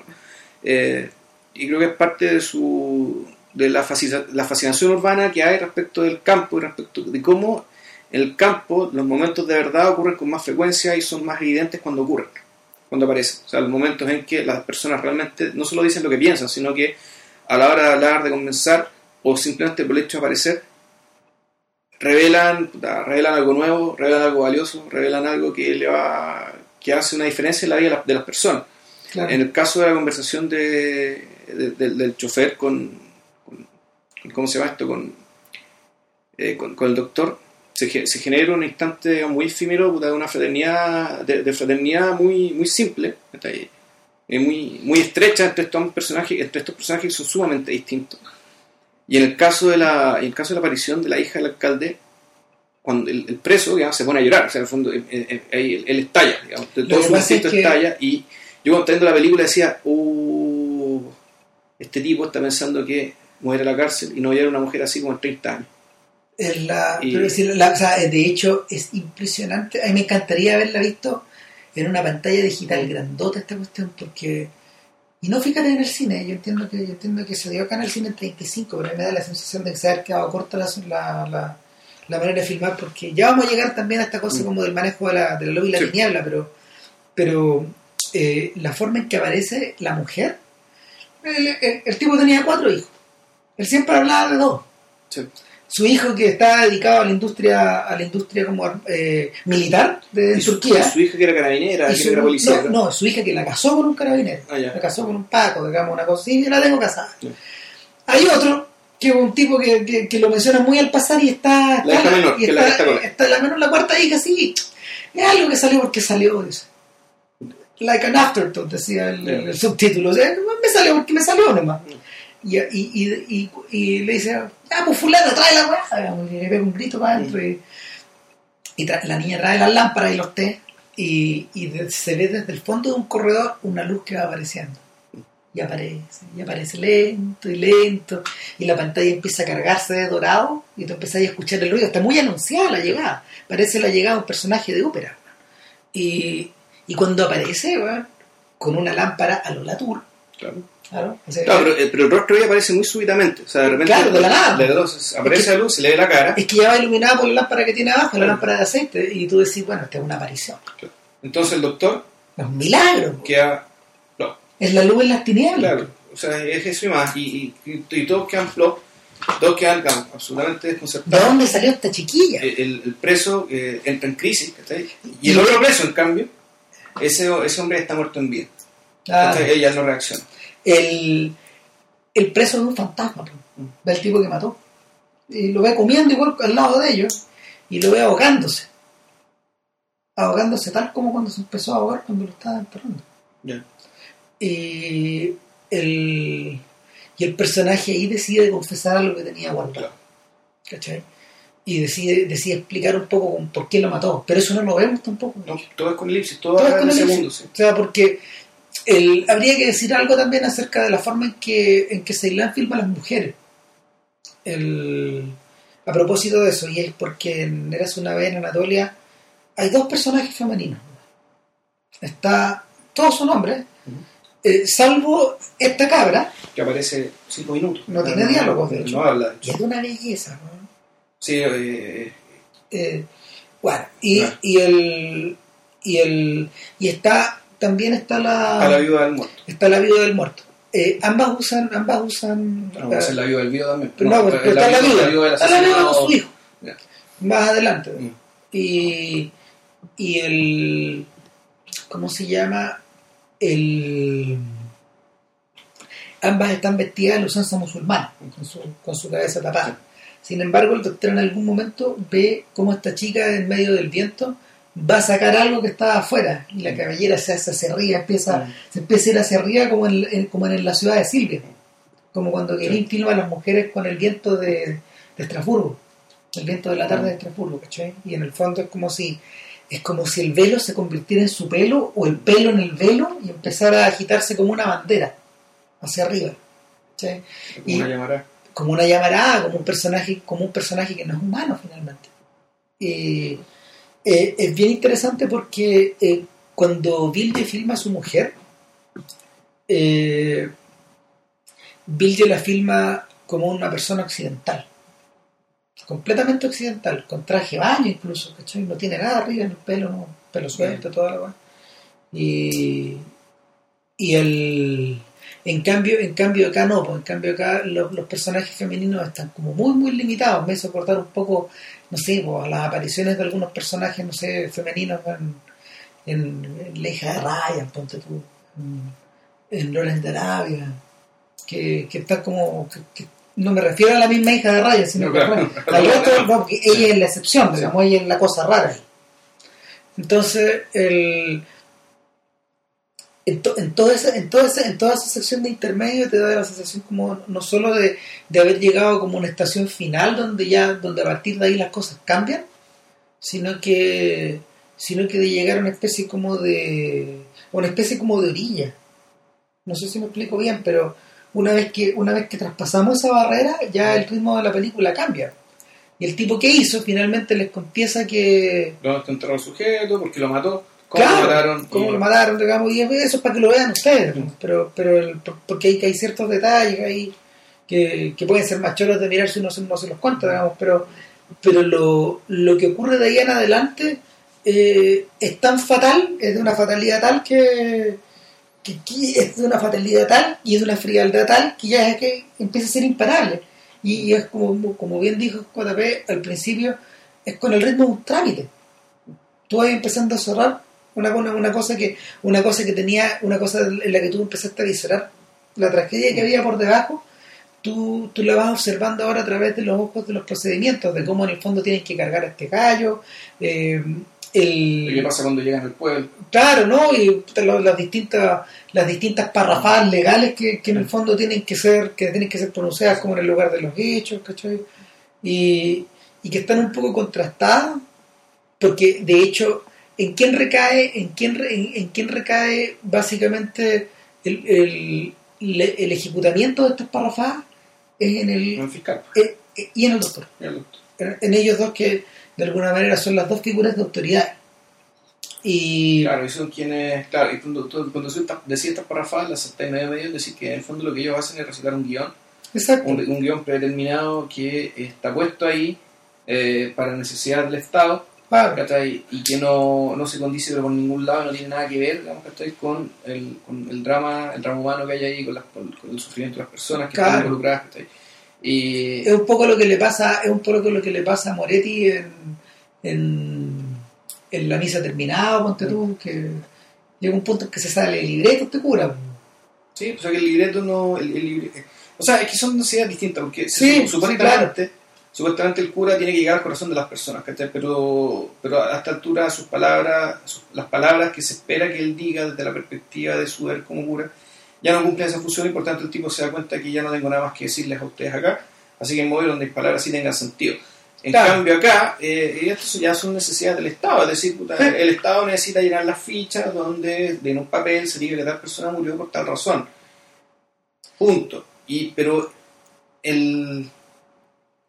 Speaker 2: Eh, y creo que es parte de su de la, fascina- la fascinación urbana que hay respecto del campo y respecto de cómo el campo los momentos de verdad ocurren con más frecuencia y son más evidentes cuando ocurren, cuando aparecen. O sea, los momentos en que las personas realmente no solo dicen lo que piensan, sino que a la hora de hablar, de conversar o simplemente por el hecho de aparecer, revelan, revelan algo nuevo, revelan algo valioso, revelan algo que le va que hace una diferencia en la vida de las- de las personas.
Speaker 1: claro.
Speaker 2: En el caso de la conversación de, de- del- del chofer con, con- ¿cómo se llama esto? Con, eh, con, con el doctor, se, se genera un instante muy efímero de una fraternidad, de, fraternidad muy, muy simple, muy, muy estrecha entre estos personajes, entre estos personajes que son sumamente distintos. Y en el caso de la, en el caso de la aparición de la hija del alcalde, cuando el, el preso digamos, se pone a llorar, o sea, en el fondo eh, eh, ahí él, él estalla, digamos, todo su
Speaker 1: es
Speaker 2: instinto
Speaker 1: que-
Speaker 2: estalla y yo cuando viendo la película decía, uh, este tipo está pensando que muere a la cárcel y no era una mujer así como en 30 años.
Speaker 1: Es la-
Speaker 2: Y-
Speaker 1: pero decir, la- o sea, de hecho, es impresionante. A mí me encantaría haberla visto en una pantalla digital grandota esta cuestión, porque. Y no fíjate en el cine, yo entiendo que yo entiendo que se dio acá en el cine en 35, pero me da la sensación de que se ha quedado corta la, la, la- la manera de filmar, porque ya vamos a llegar también a esta cosa
Speaker 2: Mm.
Speaker 1: como del manejo de la, de la luz y la
Speaker 2: Sí.
Speaker 1: tiniebla, pero, pero eh, la forma en que aparece la mujer, el, el- el tipo tenía cuatro hijos, él siempre hablaba de dos
Speaker 2: Sí.
Speaker 1: Su hijo que está dedicado a la industria a la industria como eh, militar de en
Speaker 2: Y su,
Speaker 1: Turquía.
Speaker 2: y su hija que era carabinera,
Speaker 1: y
Speaker 2: que
Speaker 1: su-
Speaker 2: era policía.
Speaker 1: no, no, su hija que la casó con un carabinero.
Speaker 2: Ah,
Speaker 1: la casó con un paco digamos una cosa yo la tengo casada. Hay otro que es un tipo que, que, que lo menciona muy al pasar y está,
Speaker 2: La hija
Speaker 1: está-
Speaker 2: menor,
Speaker 1: y
Speaker 2: que es la
Speaker 1: está,
Speaker 2: está con
Speaker 1: está la menor la cuarta hija sí. Es algo que salió porque salió dice. like an afterthought decía el, el- el subtítulo. O sea, me salió porque me salió nomás. Y, y, y, y, y le dice, ah, pues fulano, trae la weá, y le pega un grito para adentro y, y la niña trae las lámparas y los té y, se ve desde el fondo de un corredor una luz que va apareciendo. y aparece, y aparece lento y lento, y la pantalla empieza a cargarse de dorado, y tú empezás a escuchar el ruido, está muy anunciada la llegada, parece la llegada de un personaje de ópera. Y, cuando aparece, weón, con una lámpara a lo Latour,
Speaker 2: Claro.
Speaker 1: Claro, o sea,
Speaker 2: Claro, pero, eh, pero el rostro de ella aparece muy súbitamente. O sea, de repente.
Speaker 1: Claro, de la nada.
Speaker 2: de aparece la luz, se le ve la cara.
Speaker 1: es que ya va iluminada por la lámpara que tiene abajo, la lámpara de aceite, y tú decís, bueno, esta es una aparición,
Speaker 2: Entonces el doctor
Speaker 1: es un milagro,
Speaker 2: queda. No,
Speaker 1: es la luz en las tinieblas.
Speaker 2: claro. O sea, es eso y más. Y, y, y todos quedan flop. Todos quedan absolutamente
Speaker 1: ¿De
Speaker 2: desconcertados.
Speaker 1: dónde salió esta chiquilla?
Speaker 2: El, el- preso eh, entra en crisis. ¿cachai? Y el otro preso, en cambio, ese, ese hombre está muerto en vida. Ella no reacciona.
Speaker 1: El, el preso es un fantasma, ve el tipo que mató. Y lo ve comiendo igual al lado de ellos y lo ve ahogándose. Ahogándose tal como cuando se empezó a ahogar cuando lo estaba enterrando. Y el, y el personaje ahí decide confesar algo que tenía guardado.
Speaker 2: Claro.
Speaker 1: ¿Cachai? Y decide, decide explicar un poco por qué lo mató. Pero eso no lo vemos tampoco.
Speaker 2: No, todo es con elipsis, todo,
Speaker 1: Todo es con elipsis.
Speaker 2: sí.
Speaker 1: O sea, porque el, habría que decir algo también acerca de la forma en que, en que Ceilán filma a las mujeres. El, a propósito de eso, y es porque en Eras una vez en Anatolia hay dos personajes femeninos. Está, todos son hombres, eh, salvo esta cabra,
Speaker 2: Que aparece cinco minutos.
Speaker 1: No tiene diálogos, de hecho.
Speaker 2: No habla,
Speaker 1: y es de una belleza. ¿no?
Speaker 2: Sí, eh,
Speaker 1: Eh, bueno, y, y el y el y está también está la,
Speaker 2: a la viuda del muerto.
Speaker 1: está la viuda del muerto. Eh, ambas usan ambas usan
Speaker 2: No, puede ser la viuda del viudo también.
Speaker 1: Pero no, pero está la viuda,
Speaker 2: del
Speaker 1: está la viuda con
Speaker 2: asesinado.
Speaker 1: su hijo. Más adelante.
Speaker 2: Mm.
Speaker 1: Y, y el. ¿Cómo se llama? El. Ambas están vestidas de usanza musulmana, con su, con su cabeza tapada. Sin embargo, el doctor en algún momento ve cómo esta chica en medio del viento va a sacar algo que estaba afuera y la cabellera se hace hacia arriba, empieza,
Speaker 2: Mm.
Speaker 1: se empieza a ir hacia arriba como en, en- como en la ciudad de Silvia, como cuando Guerin filma a las mujeres con el viento de, de Estrasburgo, el viento de la tarde de Estrasburgo, ¿cachai? Y en el fondo es como si es como si el velo se convirtiera en su pelo o el pelo en el velo y empezara a agitarse como una bandera hacia arriba, ¿cachai?
Speaker 2: Como
Speaker 1: Y-
Speaker 2: una llamará.
Speaker 1: como una llamarada, como un personaje, como un personaje que no es humano finalmente. Eh, eh, es bien interesante porque eh, cuando Vilde filma a su mujer, eh, la filma como una persona occidental, completamente occidental, con traje baño incluso, ¿cachai? No tiene nada arriba en el pelo, no, pelo suelto, toda la. Y, y el en cambio, en cambio acá no, pues en cambio acá los, los personajes femeninos están como muy muy limitados. Me hizo acordar un poco, no sé, pues, a las apariciones de algunos personajes, no sé, femeninos en, en, en La hija de Ryan, ponte tú, en, en Lawrence de Arabia, que, que están como que, que no me refiero a la misma hija de Ryan, sino
Speaker 2: No,
Speaker 1: que
Speaker 2: claro.
Speaker 1: bueno, al resto, no, porque ella es la excepción, digamos, ella es la cosa rara. Entonces, el, en, to- en, toda esa, en, toda esa, en toda esa sección de intermedio te da la sensación como no solo de, de haber llegado como una estación final donde ya donde a partir de ahí las cosas cambian sino que sino que de llegar a una especie como de una especie como de orilla no sé si me explico bien pero una vez que una vez que traspasamos esa barrera ya el ritmo de la película cambia y el tipo que hizo finalmente les confiesa que
Speaker 2: ¿Dónde está enterrado el sujeto? ¿Por qué lo mató? ¿Cómo
Speaker 1: Claro,
Speaker 2: lo mataron?
Speaker 1: cómo lo mataron, digamos, y eso es para que lo vean ustedes, ¿no? pero, pero el- porque hay, hay ciertos detalles ahí que, que pueden ser más choros de mirar si uno se, no se los cuenta, digamos, pero, pero lo, lo que ocurre de ahí en adelante eh, es tan fatal, es de una fatalidad tal que, que, que es de una fatalidad tal y es de una frialdad tal que ya es que empieza a ser imparable. Y, y es como, como bien dijo JP al principio, es con el ritmo de un trámite. Tú vas empezando a cerrar una, una, una cosa que una cosa que tenía una cosa en la que tú empezaste a viscerar. La tragedia que había por debajo tú, tú la vas observando ahora a través de los ojos de los procedimientos de cómo en el fondo tienes que cargar a este gallo eh,
Speaker 2: ¿Y qué
Speaker 1: el,
Speaker 2: pasa cuando llegan al pueblo?
Speaker 1: claro no y las distintas las distintas parrafadas legales que, que en el fondo tienen que ser que tienen que ser pronunciadas como en el lugar de los hechos ¿cachai? y, y que están un poco contrastadas porque de hecho en quién recae en quién en, en quién recae básicamente el, el- le- el ejecutamiento de estas parrafadas es en el,
Speaker 2: El fiscal.
Speaker 1: eh, eh, y en el doctor.
Speaker 2: El doctor.
Speaker 1: En, en ellos dos que de alguna manera son las dos figuras de autoridad. Y
Speaker 2: Claro, y son quienes, claro, y cuando, cuando decía estas parrafadas, las salté medio medio, decir que en el fondo lo que ellos hacen es recitar un guion,
Speaker 1: exacto.
Speaker 2: un, un guion predeterminado que está puesto ahí eh, para necesidad del Estado,
Speaker 1: Claro.
Speaker 2: ¿cachai? y que no, no se condice por ningún lado, no tiene nada que ver digamos, ¿cachai? Con, el, con el drama el drama humano que hay ahí, con, las- con- con el sufrimiento de las personas que
Speaker 1: Claro.
Speaker 2: están involucradas. ¿cachai? Y,
Speaker 1: es un poco lo que le pasa es un poco lo que le pasa a Moretti en, en, en la misa terminada ponte tú que llega un punto en que se sale el libreto este cura
Speaker 2: Sí, o sea que el libreto no. El, el libre- o sea, es que son necesidades distintas, porque
Speaker 1: Sí,
Speaker 2: supuestamente, supuestamente el cura tiene que llegar al corazón de las personas, ¿cachai? Pero, pero a esta altura sus palabras, sus- las palabras que se espera que él diga desde la perspectiva de su ver como cura, ya no cumplen esa función y por tanto el tipo se da cuenta que ya no tengo nada más que decirles a ustedes acá, así que mover donde las palabras sí tengan sentido. En
Speaker 1: Claro.
Speaker 2: cambio acá, eh, esto ya son necesidades del Estado, es decir, puta,
Speaker 1: Sí.
Speaker 2: el Estado necesita llenar las fichas donde en un papel se diga que tal persona murió por tal razón. Punto. Y, pero el,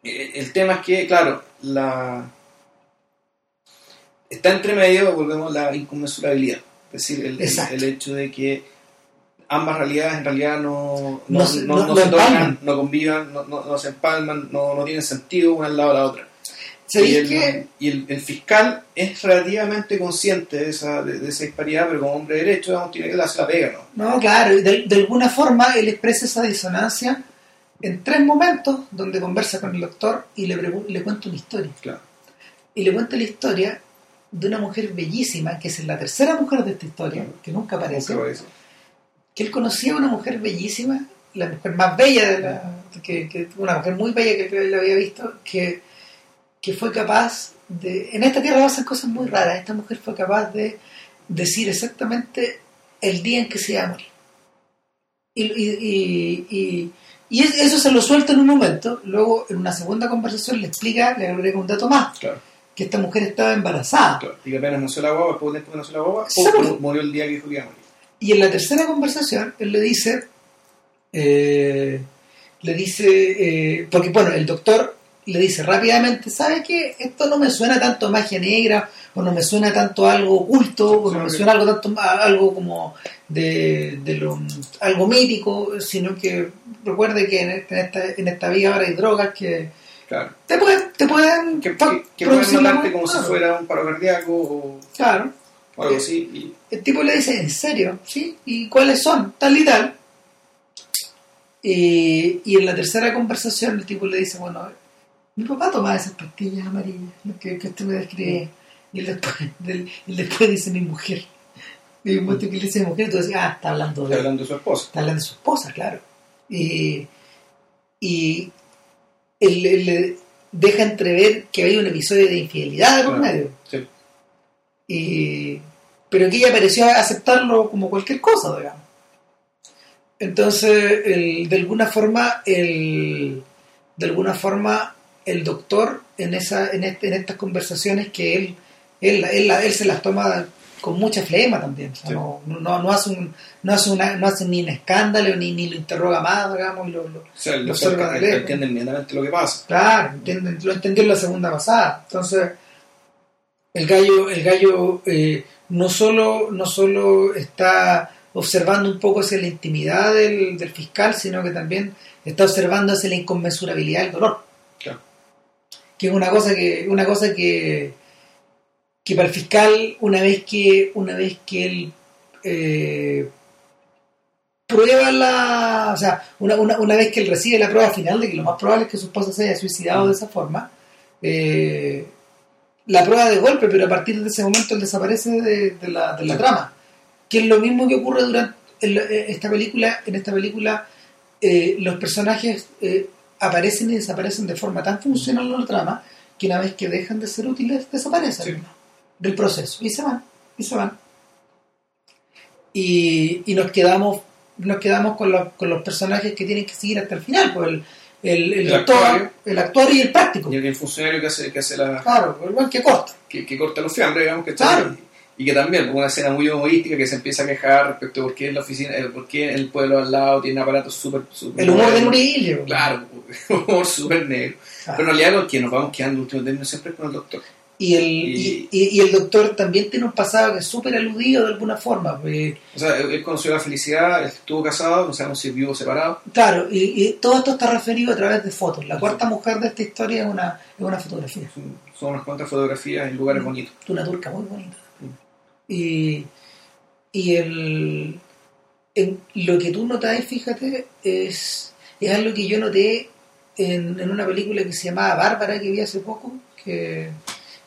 Speaker 2: el tema es que, claro, la está entre medio, volvemos la inconmensurabilidad. Es decir, el, el, hecho de que ambas realidades en realidad no,
Speaker 1: No
Speaker 2: no,
Speaker 1: se-
Speaker 2: no-
Speaker 1: no-
Speaker 2: no
Speaker 1: no
Speaker 2: se tocan, no convivan, no, se empalman, no, no tienen sentido una al lado de la otra. Y,
Speaker 1: ¿sabéis
Speaker 2: el, y fiscal es relativamente consciente de esa, de, de esa disparidad, pero como hombre de derecho digamos, tiene que darse la pega, ¿no?
Speaker 1: No, claro, y de, de alguna forma él expresa esa disonancia en tres momentos donde conversa con el doctor y le, le cuenta una historia.
Speaker 2: Claro.
Speaker 1: Y le cuenta la historia de una mujer bellísima, que es la tercera mujer de esta historia, que nunca aparece,
Speaker 2: Nunca
Speaker 1: que él conocía a una mujer bellísima, la mujer más bella, de la, que, que- una mujer muy bella que él había visto, que, que fue capaz de... En esta tierra pasan cosas muy raras, esta mujer fue capaz de decir exactamente el día en que se iba a morir. Y, y, y, y- y es- eso se lo suelta en un momento, luego en una segunda conversación le explica, le agrega un dato más,
Speaker 2: Claro,
Speaker 1: que esta mujer estaba embarazada.
Speaker 2: claro. Y que apenas nació la guagua, después de que nació la guagua, ¡pum!
Speaker 1: porque-
Speaker 2: murió el día que dijo que iba a morir.
Speaker 1: Y en la tercera conversación, él le dice, eh, le dice, eh, porque bueno, el doctor le dice rápidamente, ¿sabe qué? Esto no me suena tanto a magia negra, o no me suena tanto algo oculto, o no me suena algo tanto algo como de, de lo, algo mítico, sino que recuerde que en, este- en esta, en esta vida ahora hay drogas que
Speaker 2: Claro.
Speaker 1: te pueden, te pueden
Speaker 2: Que, que, que pueden matarte como si
Speaker 1: claro,
Speaker 2: fuera un paro cardíaco o,
Speaker 1: Claro.
Speaker 2: o algo
Speaker 1: Eh,
Speaker 2: así. Y,
Speaker 1: El tipo le dice, ¿en serio? ¿Sí? ¿Y cuáles son? Tal y tal. Y, y en la tercera conversación el tipo le dice, bueno, mi papá tomaba esas pastillas amarillas, lo que, que usted me describe. Y él después, él dice mi mujer. Y en un momento que le dice mi mujer, tú decías, ah, está hablando
Speaker 2: está
Speaker 1: de,
Speaker 2: hablando de su esposa.
Speaker 1: está hablando de su esposa, claro. Y, y él, él le deja entrever que había un episodio de infidelidad de por
Speaker 2: Claro.
Speaker 1: medio.
Speaker 2: Sí.
Speaker 1: Y, pero que ella pareció aceptarlo como cualquier cosa, digamos. Entonces, el- de alguna forma, el, de alguna forma, el doctor en esa, en, este- en estas conversaciones que él, él, él, él se las toma con mucha flema también. O sea,
Speaker 2: Sí.
Speaker 1: no, no, no hace un, no hace una, no hace ni un escándalo ni, ni lo interroga más, digamos, y lo- lo,
Speaker 2: O sea, el
Speaker 1: Lo observa de lejos.
Speaker 2: entiende inmediatamente lo que pasa.
Speaker 1: Claro, entienden- lo entendió en la segunda pasada. Entonces, el gallo, el gallo eh, no solo, no solo está observando un poco hacia la intimidad del, del fiscal, sino que también está observando hacia la inconmensurabilidad del dolor.
Speaker 2: Claro.
Speaker 1: Que es una cosa que, una cosa que, que para el fiscal, una vez que, una vez que él eh, prueba la. O sea, una, una, una vez que él recibe la prueba final de que lo más probable es que su esposa se haya suicidado de esa forma, eh, la prueba de golpe, pero a partir de ese momento él desaparece de, de la, de la trama. Que es lo mismo que ocurre durante en esta película. En esta película, eh, los personajes eh, aparecen y desaparecen de forma tan funcional en la trama que una vez que dejan de ser útiles, desaparecen
Speaker 2: Sí.
Speaker 1: Del proceso y se van, y se van. Y, y nos quedamos nos quedamos con, los- con los personajes que tienen que seguir hasta el final, pues el, el, el
Speaker 2: El
Speaker 1: doctor,
Speaker 2: actuario.
Speaker 1: el actuario y el práctico.
Speaker 2: Y el funcionario que hace, que hace la,
Speaker 1: Claro, el buen que corta.
Speaker 2: que, que corta los fiambres, digamos que
Speaker 1: Claro.
Speaker 2: Y que también, una escena muy humorística que se empieza a quejar respecto a por qué en la oficina, eh, por qué el pueblo al lado tiene aparatos súper...
Speaker 1: El humor de. Murillo.
Speaker 2: Claro, [laughs] humor súper negro. Pero en realidad lo que nos vamos quedando último término siempre es con el doctor.
Speaker 1: Y el,
Speaker 2: Y-
Speaker 1: y, y- y el doctor también tiene un pasado que es súper aludido de alguna forma. pues,
Speaker 2: O sea, él conoció la felicidad, él estuvo casado, no sabemos si vivo o separado.
Speaker 1: claro, y, y todo esto está referido a través de fotos. La cuarta mujer de esta historia es una, es una fotografía.
Speaker 2: Son, son unas cuantas fotografías en lugares bonitos.
Speaker 1: de una turca muy bonita. Y, y el, en- lo que tú notas, fíjate, es, es algo que yo noté en, en una película que se llamaba Bárbara, que vi hace poco, que,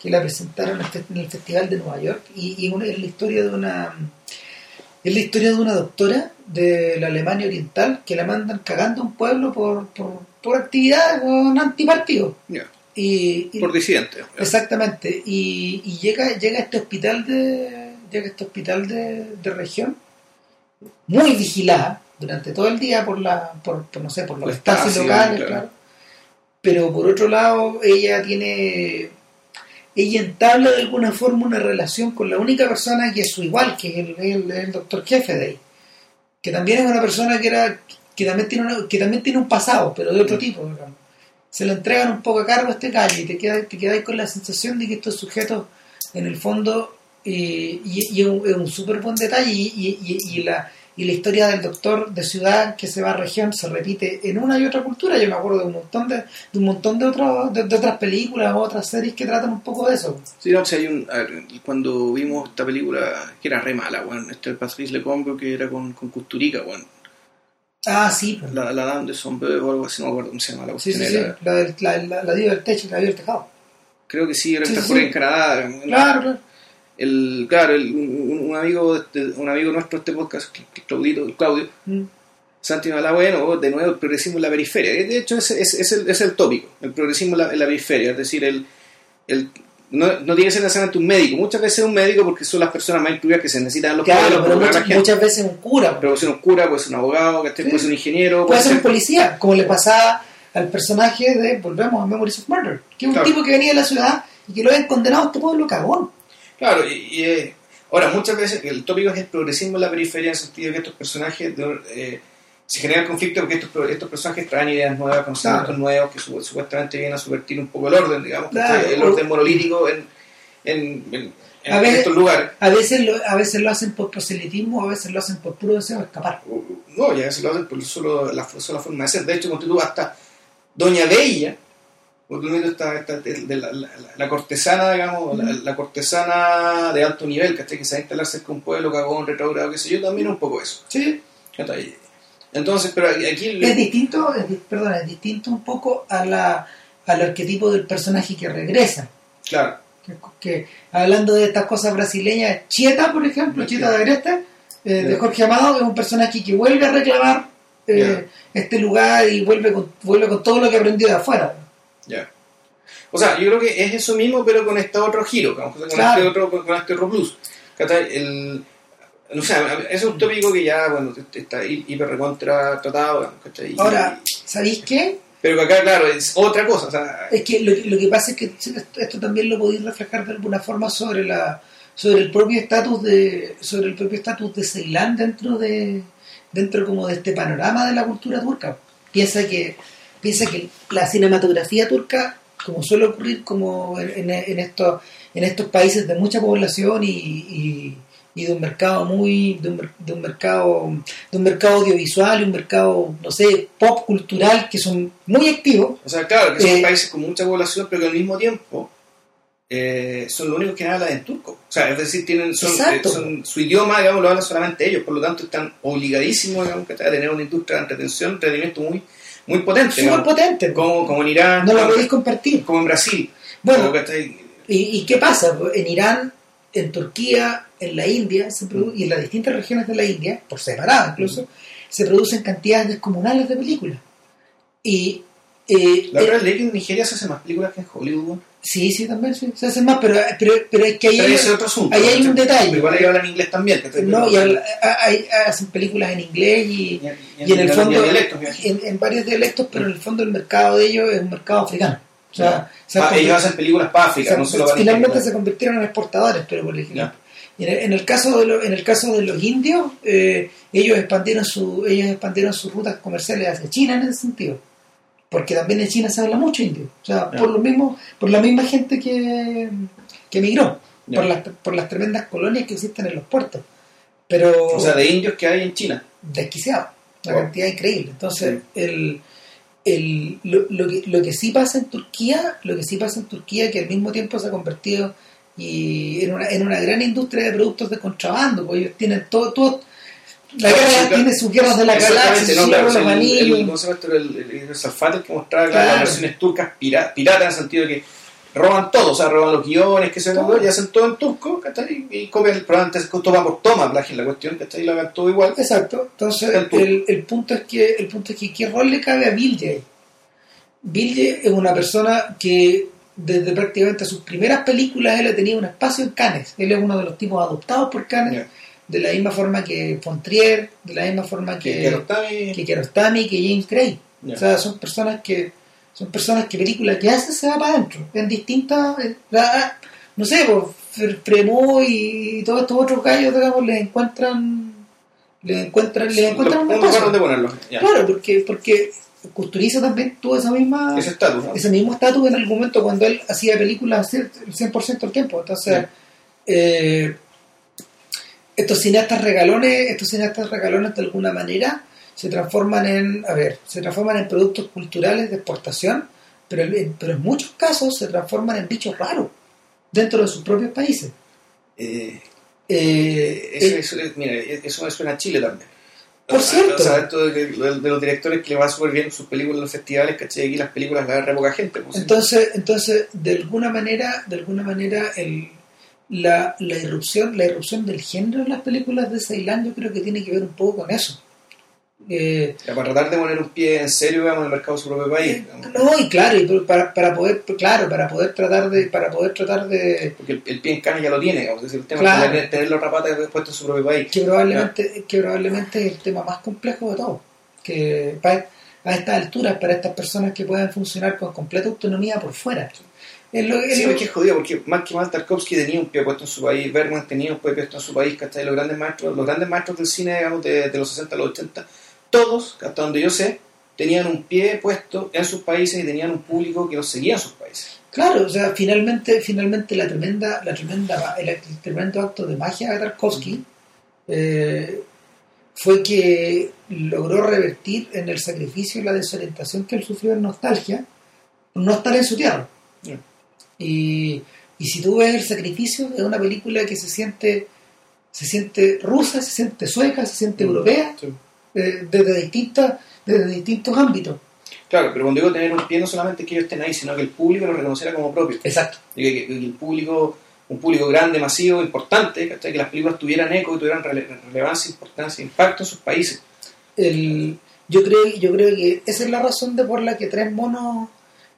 Speaker 1: que la presentaron en el Festival de Nueva York, y, y una- es la historia de una... Es la historia de una doctora de la Alemania Oriental que la mandan cagando a un pueblo por, por, por actividades con antipartidos.
Speaker 2: Ya,
Speaker 1: Y, y-
Speaker 2: Por disidente.
Speaker 1: Exactamente. Y, y llega, llega a este hospital de. Llega a este hospital de, de región, muy vigilada durante todo el día por la, por, por, no sé, por los locales,
Speaker 2: claro.
Speaker 1: claro. Pero por otro lado, ella tiene. Ella entabla de alguna forma una relación con la única persona que es su igual, que es el, el- el doctor jefe de ahí. Que también es una persona que era. que también tiene una- que también tiene un pasado, pero de otro tipo, digamos se lo entregan un poco a cargo a este gallo y te quedas te quedas con la sensación de que estos sujetos en el fondo eh, y, y es un, es un súper buen detalle y, y- y- y la, y la historia del doctor de ciudad que se va a región se repite en una y otra cultura yo me acuerdo de un montón de, de un montón de, otros de, de otras películas o otras series que tratan un poco de eso
Speaker 2: Sí, no, o sea, hay un, ver, cuando vimos esta película, que era re mala, bueno, este Patrice Lecombe, que era con, con Custurica, bueno,
Speaker 1: ah sí pues.
Speaker 2: la, la Dame de Sombrero o algo así, no me acuerdo cómo se llama la
Speaker 1: sí,
Speaker 2: cuestión.
Speaker 1: sí, sí.
Speaker 2: era-
Speaker 1: La, del- la, la, la diva del techo la del tejado
Speaker 2: Creo que sí, era
Speaker 1: Sí,
Speaker 2: esta
Speaker 1: sí, sí.
Speaker 2: en Canadá.
Speaker 1: claro claro
Speaker 2: El, claro, el- un, un amigo de este- un amigo nuestro de este podcast, Claudito, Claudio,
Speaker 1: Mm.
Speaker 2: Santi Mala, bueno, de nuevo el progresismo en la periferia. De hecho, ese es, es el, es el tópico, el progresismo en la, en la periferia. Es decir, el, el, no, no tiene que ser necesariamente un médico. Muchas veces es un médico porque son las personas más incluidas que se necesitan los
Speaker 1: claro pero muchas, muchas veces un cura
Speaker 2: pero puede ser un cura, puede ser un abogado, puede ser un ingeniero.
Speaker 1: puede ser un policía, como le pasaba al personaje de, volvemos a Memories of Murder, que es un
Speaker 2: Claro.
Speaker 1: tipo que venía de la ciudad y que lo habían condenado a este pueblo cagón.
Speaker 2: Claro, y, y, eh, ahora muchas veces el tópico es el progresismo en la periferia en el sentido de que estos personajes de- eh, se genera el conflicto porque estos, estos personajes traen ideas nuevas,
Speaker 1: Claro.
Speaker 2: nuevos que su- supuestamente vienen a subvertir un poco el orden, digamos, el orden monolítico en, en, en- en
Speaker 1: A
Speaker 2: estos lugares.
Speaker 1: A veces lo, a veces lo hacen por proselitismo, a veces lo hacen por puro deseo de escapar.
Speaker 2: No, ya se lo hacen por solo la, sola forma de ser. De hecho, cuando tú hasta Doña Bella, porque esta, esta- de la, la- la cortesana, digamos, la, la cortesana de alto nivel, ¿cachai? que se va a instalar cerca de un pueblo, cagón, retrogrado, qué sé yo, también un poco eso.
Speaker 1: Sí.
Speaker 2: Entonces, pero aquí...
Speaker 1: Es distinto, es, perdón, es distinto un poco a la, al arquetipo del personaje que regresa.
Speaker 2: Claro,
Speaker 1: Que, que, hablando de estas cosas brasileñas, Chieta, por ejemplo, Chieta de Agreste, eh, de. Jorge Amado, es un personaje que vuelve a reclamar eh, este lugar y vuelve con, vuelve con todo lo que aprendió de afuera.
Speaker 2: Ya. O sea, yo creo que es eso mismo, pero con este otro giro, con, con
Speaker 1: Claro.
Speaker 2: este otro, con, este otro. ¿cachai? El, o sea, es un tópico que ya, bueno, está hi- hiper recontra tratado,
Speaker 1: Ahora, ¿sabéis qué?
Speaker 2: Pero que acá, claro, es otra cosa. O sea,
Speaker 1: Es que lo, que- lo que pasa es que esto, esto también lo podéis reflejar de alguna forma sobre la sobre el propio estatus de sobre el propio estatus de Ceilán dentro de dentro como de este panorama de la cultura turca. Piensa que piensa que la cinematografía turca, como suele ocurrir como en, en- estos en estos países de mucha población y, y- y de un mercado muy de un, de un mercado de un mercado audiovisual y un mercado no sé pop cultural que son muy activos.
Speaker 2: O sea, claro, que son
Speaker 1: Eh,
Speaker 2: países con mucha población, pero que al mismo tiempo eh, son los únicos que hablan en turco. O sea, es decir, tienen son, eh, son- su idioma, digamos, lo hablan solamente ellos, por lo tanto están obligadísimos, digamos, que a tener una industria de entretención, entretenimiento muy, muy potente.
Speaker 1: súper potente
Speaker 2: como, como en Irán,
Speaker 1: no lo podéis compartir
Speaker 2: como en Brasil.
Speaker 1: bueno. ¿y, y qué pasa? en Irán en Turquía en la India se produ- y en las distintas regiones de la India por separado incluso se producen cantidades descomunales de películas y eh,
Speaker 2: La
Speaker 1: eh,
Speaker 2: verdad es que en Nigeria se hacen más películas que en Hollywood.
Speaker 1: Sí sí también sí, se hacen más pero pero, pero es que ahí
Speaker 2: Pero
Speaker 1: hay,
Speaker 2: otro asunto.
Speaker 1: ahí hay un detalle.
Speaker 2: Igual ellos hablan inglés también.
Speaker 1: no, y habla- hay- hacen películas en inglés y,
Speaker 2: y,
Speaker 1: y en el fondo
Speaker 2: dialectos,
Speaker 1: en, en varios dialectos pero en el fondo el mercado de ellos es un mercado africano o sea,
Speaker 2: Ah, ellos hacen películas para África,
Speaker 1: O sea,
Speaker 2: no solo
Speaker 1: finalmente se convirtieron en exportadores, pero por ejemplo,
Speaker 2: Ya.
Speaker 1: En el, en el caso de lo- en el caso de los indios, eh, ellos expandieron su ellos expandieron sus rutas comerciales hacia China en ese sentido, porque también en China se habla mucho indio, o sea, por lo mismo por la misma gente que que emigró, por las por las tremendas colonias que existen en los puertos, pero
Speaker 2: O sea, de indios que hay en China.
Speaker 1: desquiciado, una
Speaker 2: Wow.
Speaker 1: cantidad increíble. Entonces, el, el, lo, lo que, lo que sí pasa en Turquía, lo que sí pasa en Turquía, que al mismo tiempo se ha convertido y en, una, en una gran industria de productos de contrabando, porque ellos tienen todo, todo la guerra tiene sus guerras de la galaxia,
Speaker 2: no, claro,
Speaker 1: los anillos.
Speaker 2: ¿cómo se llama esto? El, el, el Salfate, el que mostraba claro, las versiones turcas pira- piratas en el sentido de que roban todo, o sea, roban los guiones, que se
Speaker 1: Todo.
Speaker 2: y hacen todo en turco, ¿cachai? Y copian, probablemente se toma por toma, la cuestión, ¿cachai? Y lo hagan todo igual.
Speaker 1: Exacto. Entonces,
Speaker 2: El
Speaker 1: el, el punto es que el punto es que qué rol le cabe a Bilge. Bilge es una persona que desde prácticamente sus primeras películas él ha tenido un espacio en Cannes. Él es uno de los tipos adoptados por Cannes,
Speaker 2: Ya.
Speaker 1: De la misma forma que Fontrier, de la misma forma
Speaker 2: Que,
Speaker 1: que,
Speaker 2: que Rostami-
Speaker 1: que James Gray.
Speaker 2: Ya.
Speaker 1: O sea, son personas que son personas que películas que hacen se va para adentro. En distintas, eh, ah, no sé, pues, Premo y todos estos otros gallos, digamos, les encuentran, les encuentran, les encuentran un
Speaker 2: lugar donde ponerlo. Ya.
Speaker 1: Claro, porque, porque Custuriza también tuvo esa misma,
Speaker 2: Ese estatus, ¿no?
Speaker 1: ese mismo estatus en algún momento cuando él hacía películas el 100% del tiempo. Entonces,
Speaker 2: Sí.
Speaker 1: eh, estos cineastas regalones, estos cineastas regalones de alguna manera se transforman en, a ver, se transforman en productos culturales de exportación, pero, en- pero en muchos casos se transforman en bichos raros dentro de sus propios países.
Speaker 2: Eh,
Speaker 1: Eh,
Speaker 2: eso,
Speaker 1: eh,
Speaker 2: eso, es- mira, eso me suena a Chile también.
Speaker 1: Por
Speaker 2: sea,
Speaker 1: cierto.
Speaker 2: O sea, de, de- de los directores que le va súper bien sus películas en los festivales, ¿cachai? Aquí las películas las agarra poca gente. pues,
Speaker 1: Entonces, entonces de alguna manera, de alguna manera, el, la, la irrupción, la irrupción del género en las películas de Ceilán, yo creo que tiene que ver un poco con eso. Eh,
Speaker 2: para tratar de poner un pie en serio digamos, en el mercado de su propio país. digamos.
Speaker 1: no, y claro, y para, para poder, claro, para poder tratar de, para poder tratar de
Speaker 2: Porque el, el pie en cana ya lo tiene, digamos, es decir, el tema
Speaker 1: Claro.
Speaker 2: es tener, los rapatas puestos en su propio país.
Speaker 1: que probablemente, que probablemente es el tema más complejo de todo. Que para, a estas alturas, para estas personas que pueden funcionar con completa autonomía por fuera. Es lo, es
Speaker 2: Sí,
Speaker 1: lo-
Speaker 2: es que es jodido, porque más que más Tarkovsky tenía un pie puesto en su país, Bergman tenía un pie puesto en su país, ¿cachai? Los grandes maestros, los grandes maestros del cine, digamos, de, de los 60 a los 80, todos, hasta donde yo sé, tenían un pie puesto en sus países y tenían un público que los seguía en sus países.
Speaker 1: Claro, o sea, finalmente, finalmente la tremenda, la tremenda, el, el tremendo acto de magia de Tarkovsky eh, fue que logró revertir en el sacrificio y la desorientación que él sufrió en nostalgia, no estar en su tierra. Y, y si tú ves el sacrificio de una película que se siente, se siente rusa, se siente sueca, se siente europea,
Speaker 2: Sí.
Speaker 1: eh, desde distintas, desde distintos ámbitos.
Speaker 2: Claro, pero cuando digo tener un pie, no solamente que ellos estén ahí, sino que el público lo reconociera como propio.
Speaker 1: Exacto.
Speaker 2: Y que, el público, un público grande, masivo, importante, que las películas tuvieran eco y tuvieran rele- relevancia, importancia, impacto en sus países.
Speaker 1: el, yo creo yo creo que esa es la razón de por la que tres monos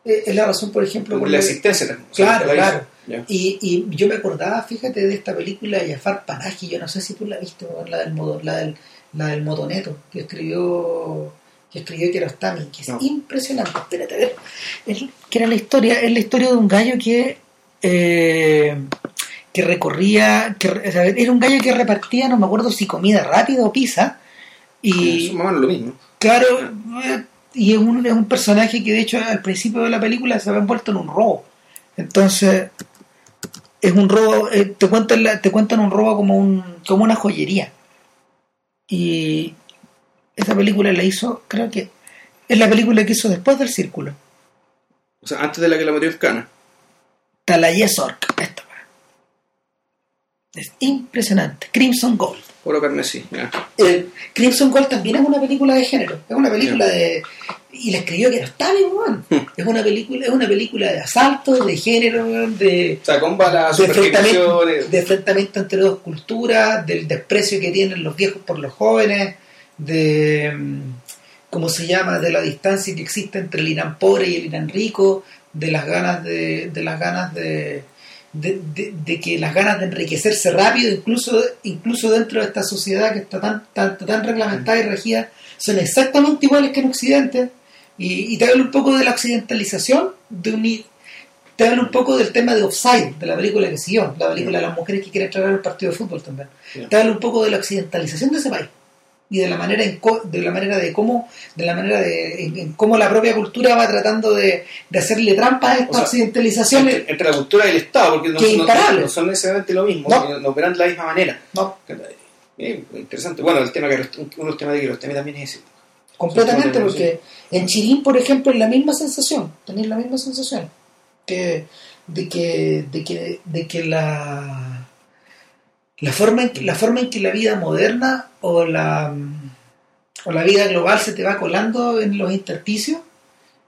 Speaker 1: es la razón por ejemplo
Speaker 2: Por la existencia también. o sea,
Speaker 1: claro claro y, y yo me acordaba fíjate de esta película de Jafar Panahi yo no sé si tú la viste la del modo, la del la del motoneto que escribió que escribió Kiarostami que es
Speaker 2: No.
Speaker 1: impresionante espérate a ver Es- que era la historia es la historia de un gallo que eh, que recorría que, o sea, era un gallo que repartía no me acuerdo si comida rápida o pizza y
Speaker 2: lo mismo.
Speaker 1: Claro, eh, y es un, es un personaje que de hecho al principio de la película se ve envuelto en un robo. Entonces, es un robo, eh, te, cuentan la- te cuentan un robo como, un, como una joyería. Y esa película la hizo, creo que es la película que hizo después del Círculo.
Speaker 2: O sea, antes de la que la metió cana.
Speaker 1: Talaye Sork, esta. Es impresionante. Crimson Gold.
Speaker 2: Oro carmesí.
Speaker 1: El Crimson Gold también es una película de género, es una película de y la escribió que no está bien, weón. Es una película, es una película de asalto, de género, de,
Speaker 2: O sea, con balas,
Speaker 1: de enfrentamiento,
Speaker 2: superficciones.
Speaker 1: de enfrentamiento entre dos culturas, del desprecio que tienen los viejos por los jóvenes, de mm, cómo se llama, de la distancia que existe entre el Irán pobre y el Irán rico, de las ganas de, de las ganas de de, de- de que las ganas de enriquecerse rápido, incluso, incluso dentro de esta sociedad que está tan, tan, tan reglamentada y regida, son exactamente iguales que en Occidente. Y, y te hablo un poco de la occidentalización de un, te habla un poco del tema de Offside, de la película que siguió, la película de las mujeres que quieren traer al partido de fútbol también. Te habla un poco de la occidentalización de ese país y de la manera en co- de la manera de cómo de la manera de en, en cómo la propia cultura va tratando de, de hacerle trampa a esta
Speaker 2: O sea,
Speaker 1: occidentalización
Speaker 2: Entre, entre la cultura y el Estado, porque no,
Speaker 1: Que
Speaker 2: no- no son necesariamente lo mismo,
Speaker 1: No.
Speaker 2: no, operan de la misma manera.
Speaker 1: no
Speaker 2: Eh, interesante. Bueno, el tema que uno de los temas de Kiarostami también es ese.
Speaker 1: completamente porque en Chirín por ejemplo es la misma sensación tenéis la misma sensación que de que de que de que la la forma en que, la forma en que la vida moderna o la o la vida global se te va colando en los intersticios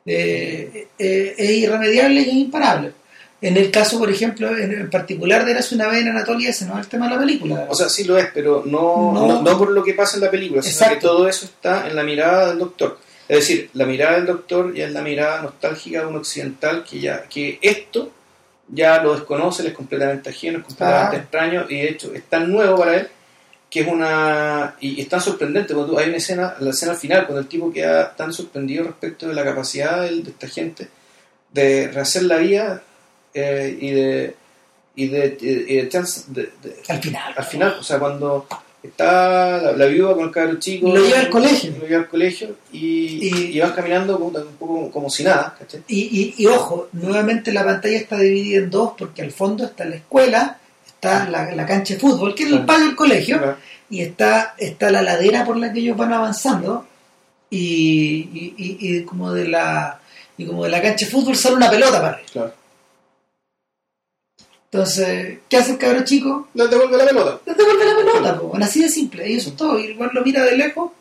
Speaker 1: eh, eh, es irremediable y es imparable en el caso por ejemplo en, particular de Eras una vez en Anatolia ese no es el tema de la película
Speaker 2: O sea, sí lo es, pero no,
Speaker 1: No.
Speaker 2: no, no por lo que pasa en la película, sino que todo eso está en la mirada del doctor. Es decir, la mirada del doctor ya es la mirada nostálgica de un occidental que ya que esto ya lo desconoce, es completamente ajeno, es completamente
Speaker 1: Ah.
Speaker 2: extraño y de hecho es tan nuevo para él que es una... y es tan sorprendente, cuando tú- hay una escena, la escena final, cuando el tipo queda tan sorprendido respecto de la capacidad del- de esta gente de rehacer la vida eh, y de... y de, y de chance- de- de-
Speaker 1: al final
Speaker 2: al final, o sea, cuando está la, la viuda con el cabro chico,
Speaker 1: Lo lleva al colegio.
Speaker 2: lo lleva al colegio y,
Speaker 1: Y-
Speaker 2: y van caminando un poco como si nada, ¿cachai?
Speaker 1: Y, y- y ojo, nuevamente la pantalla está dividida en dos porque al fondo está la escuela, está la, la cancha de fútbol, que es el patio del colegio,
Speaker 2: Claro.
Speaker 1: y está, está la ladera por la que ellos van avanzando, y, y- como de la y como de la cancha de fútbol sale una pelota para arriba.
Speaker 2: Claro.
Speaker 1: Entonces, ¿qué hace el cabro chico?
Speaker 2: Le devuelve la pelota.
Speaker 1: Le devuelve la pelota, po. Bueno, así de simple, y eso es todo. Y igual lo mira de lejos,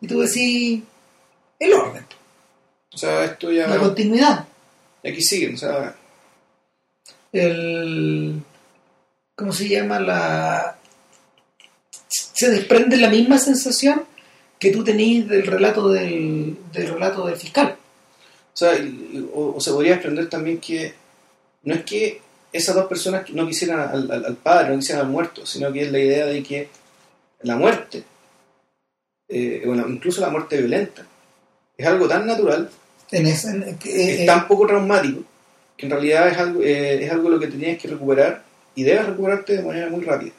Speaker 1: y tú decís, el orden,
Speaker 2: O sea, esto ya
Speaker 1: la continuidad.
Speaker 2: aquí sigue, o sea,
Speaker 1: el ¿cómo se llama? la se desprende la misma sensación que tú tenías del relato del, del relato del fiscal
Speaker 2: o sea, y- o, o se podría desprender también que no es que esas dos personas no quisieran al, al- al padre, no quisieran al muerto, sino que es la idea de que la muerte, eh, bueno, incluso la muerte violenta, es algo tan natural
Speaker 1: en ese, en- que-
Speaker 2: es tan poco traumático que en realidad es algo, eh, es algo lo que te tienes que recuperar y debes recuperarte de manera muy rápida.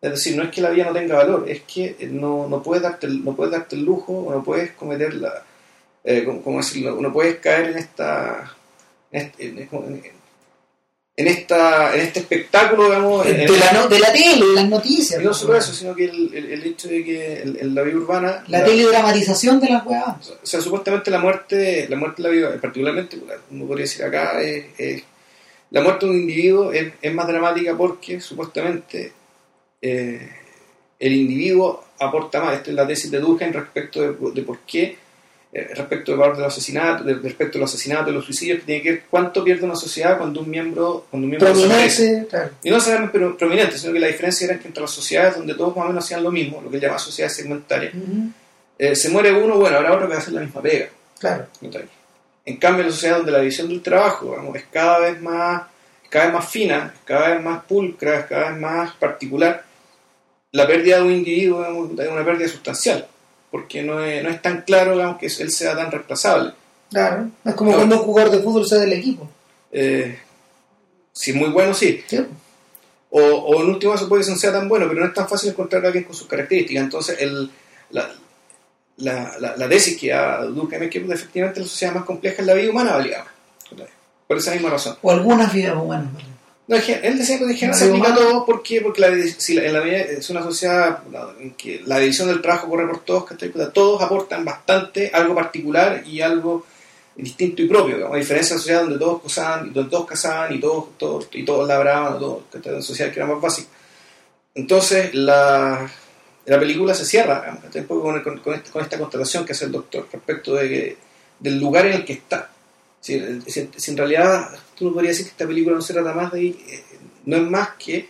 Speaker 2: Es decir, no es que la vida no tenga valor, es que no, no, puedes, darte no puedes darte el lujo o no puedes cometer la... eh, ¿cómo, cómo decirlo? No puedes caer en esta... En este, en- en- en esta, en este espectáculo, digamos, en-
Speaker 1: de, la, no- de la tele, de las noticias
Speaker 2: y no solo eso, sino que el, el- el hecho de que en, en la vida urbana...
Speaker 1: la teledramatización de las weas
Speaker 2: O sea, supuestamente la muerte, la muerte de la vida, particularmente, uno podría decir acá, es, es- la muerte de un individuo es, es más dramática porque supuestamente eh, el individuo aporta más. Esta es la tesis de Durkheim respecto de, de por qué, eh, respecto del valor de los asesinatos, de- respecto de los asesinatos, de los suicidios, que tiene que ver cuánto pierde una sociedad cuando un miembro, cuando un miembro
Speaker 1: prominente claro.
Speaker 2: Y no solamente pero prominente, sino que la diferencia era que entre las sociedades donde todos más o menos hacían lo mismo, lo que él llama sociedades segmentarias, eh, se muere uno, bueno, habrá otro que va a hacer la misma pega.
Speaker 1: claro.
Speaker 2: En cambio, en la sociedad donde la división del trabajo digamos, es cada vez más cada vez más fina, cada vez más pulcra, cada vez más particular, la pérdida de un individuo es una pérdida sustancial, porque no es, no es tan claro digamos, que él sea tan reemplazable.
Speaker 1: claro es como cuando un jugador de fútbol sea del equipo
Speaker 2: Eh, si es muy bueno, sí.
Speaker 1: ¿sí?
Speaker 2: O, o en último caso puede que no sea tan bueno, pero no es tan fácil encontrar a alguien con sus características. Entonces, el, la, la, la, la tesis que da Durkheim es que efectivamente la sociedad más compleja es la vida humana valía. Por esa misma razón.
Speaker 1: o algunas vidas humanas ¿verdad?
Speaker 2: No, que él decía que en general se aplica todo porque, porque la, si la- en la medida- es una sociedad en que la división del trabajo corre por todos. Puta, todos aportan bastante algo particular y algo distinto y propio, digamos, a diferencia de la sociedad donde todos cazaban, donde todos cazaban y todos, todos, y todos labraban, todos, ¿cachai? una sociedad que era más básica. Entonces, la, la película se cierra digamos, con, con- con esta, con esta constatación que hace el doctor respecto de que- del lugar en el que está. Si, si- si en realidad tú no podrías decir que esta película no se trata más de eh, no es más que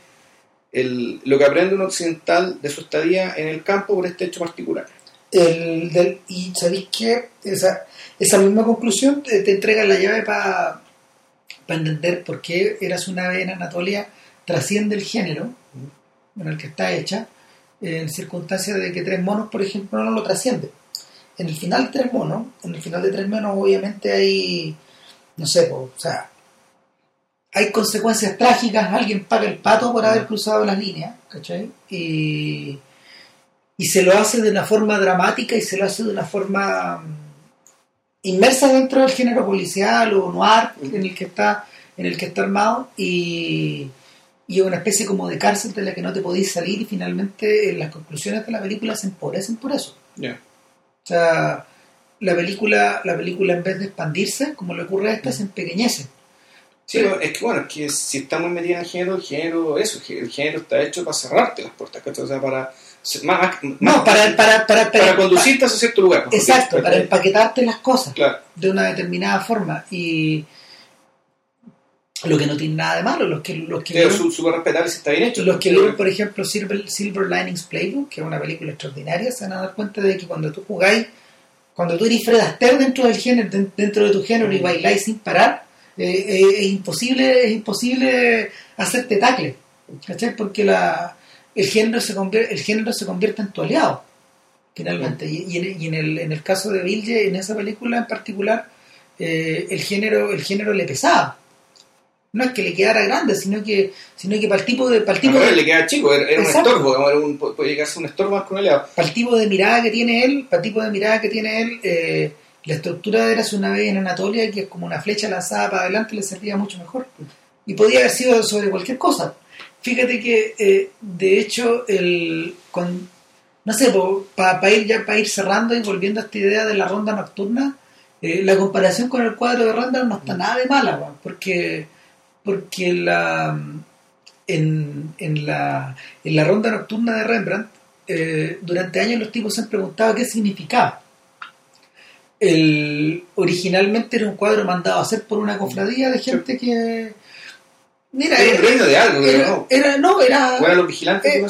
Speaker 2: el- lo que aprende un occidental de su estadía en el campo por este hecho particular.
Speaker 1: el del, y sabéis que esa, esa misma conclusión te, entrega la llave para entender por qué Eras una vez en Anatolia trasciende el género en el que está hecha en circunstancias de que Tres Monos por ejemplo no lo trasciende en el final de Tres Monos en el final de Tres Monos obviamente hay no sé po, o sea hay consecuencias trágicas, alguien paga el pato por haber cruzado las líneas, ¿cachai? Y, y se lo hace de una forma dramática y se lo hace de una forma mm, inmersa dentro del género policial o noir en el que está en el que está armado y, y una especie como de cárcel de la que no te podéis salir y finalmente las conclusiones de la película se empobrecen por eso.
Speaker 2: Ya.
Speaker 1: O sea, la película, la película en vez de expandirse, como le ocurre a esta, se empequeñece.
Speaker 2: Sí, es que bueno, es que si estamos metidos en el género, el género, eso, el género está hecho para cerrarte las puertas, ¿cachai? O sea, para... Más,
Speaker 1: No, para, para, para,
Speaker 2: para conducirte a cierto lugar. porque-
Speaker 1: Exacto, para empaquetarte las cosas
Speaker 2: Claro.
Speaker 1: de una determinada forma. Y lo que no tiene nada de malo, los que, los que
Speaker 2: su- respetable si está bien hecho.
Speaker 1: Los que vieron, por ejemplo, Silver, Silver Linings Playbook, que es una película extraordinaria, se van a dar cuenta de que cuando tú jugáis, cuando tú eres Fred Astaire dentro del género, den- dentro de tu género y bailáis sin parar, eh, eh, es imposible, es imposible hacerte tacle, ¿cachai? Porque la, el género se convierte, el género se convierte en tu aliado, finalmente. Y, y en, y en el, en el caso de Vilje, en esa película en particular, eh, el género, el género le pesaba. No es que le quedara grande, sino que, sino que para el tipo de, para el tipo
Speaker 2: A
Speaker 1: de,
Speaker 2: le queda chico, era, era un estorbo, era un- puede llegar a ser un estorbo más que un aliado.
Speaker 1: para el tipo de mirada que tiene él, para el tipo de mirada que tiene él, eh, la estructura Érase una vez en Anatolia, que es como una flecha lanzada para adelante, le servía mucho mejor. Y podía haber sido sobre cualquier cosa. Fíjate que, eh, de hecho, el, con, no sé, para ir ya para ir cerrando y volviendo a esta idea de la ronda nocturna, eh, la comparación con el cuadro de Rembrandt no está nada de mala, porque, porque la, en, en, la, en la ronda nocturna de Rembrandt, eh, durante años los tipos se han preguntado qué significaba. El, originalmente era un cuadro mandado a hacer por una cofradía de gente que... Mira,
Speaker 2: Era un reino de algo, pero no.
Speaker 1: era- no, era,
Speaker 2: los vigilantes
Speaker 1: Eh,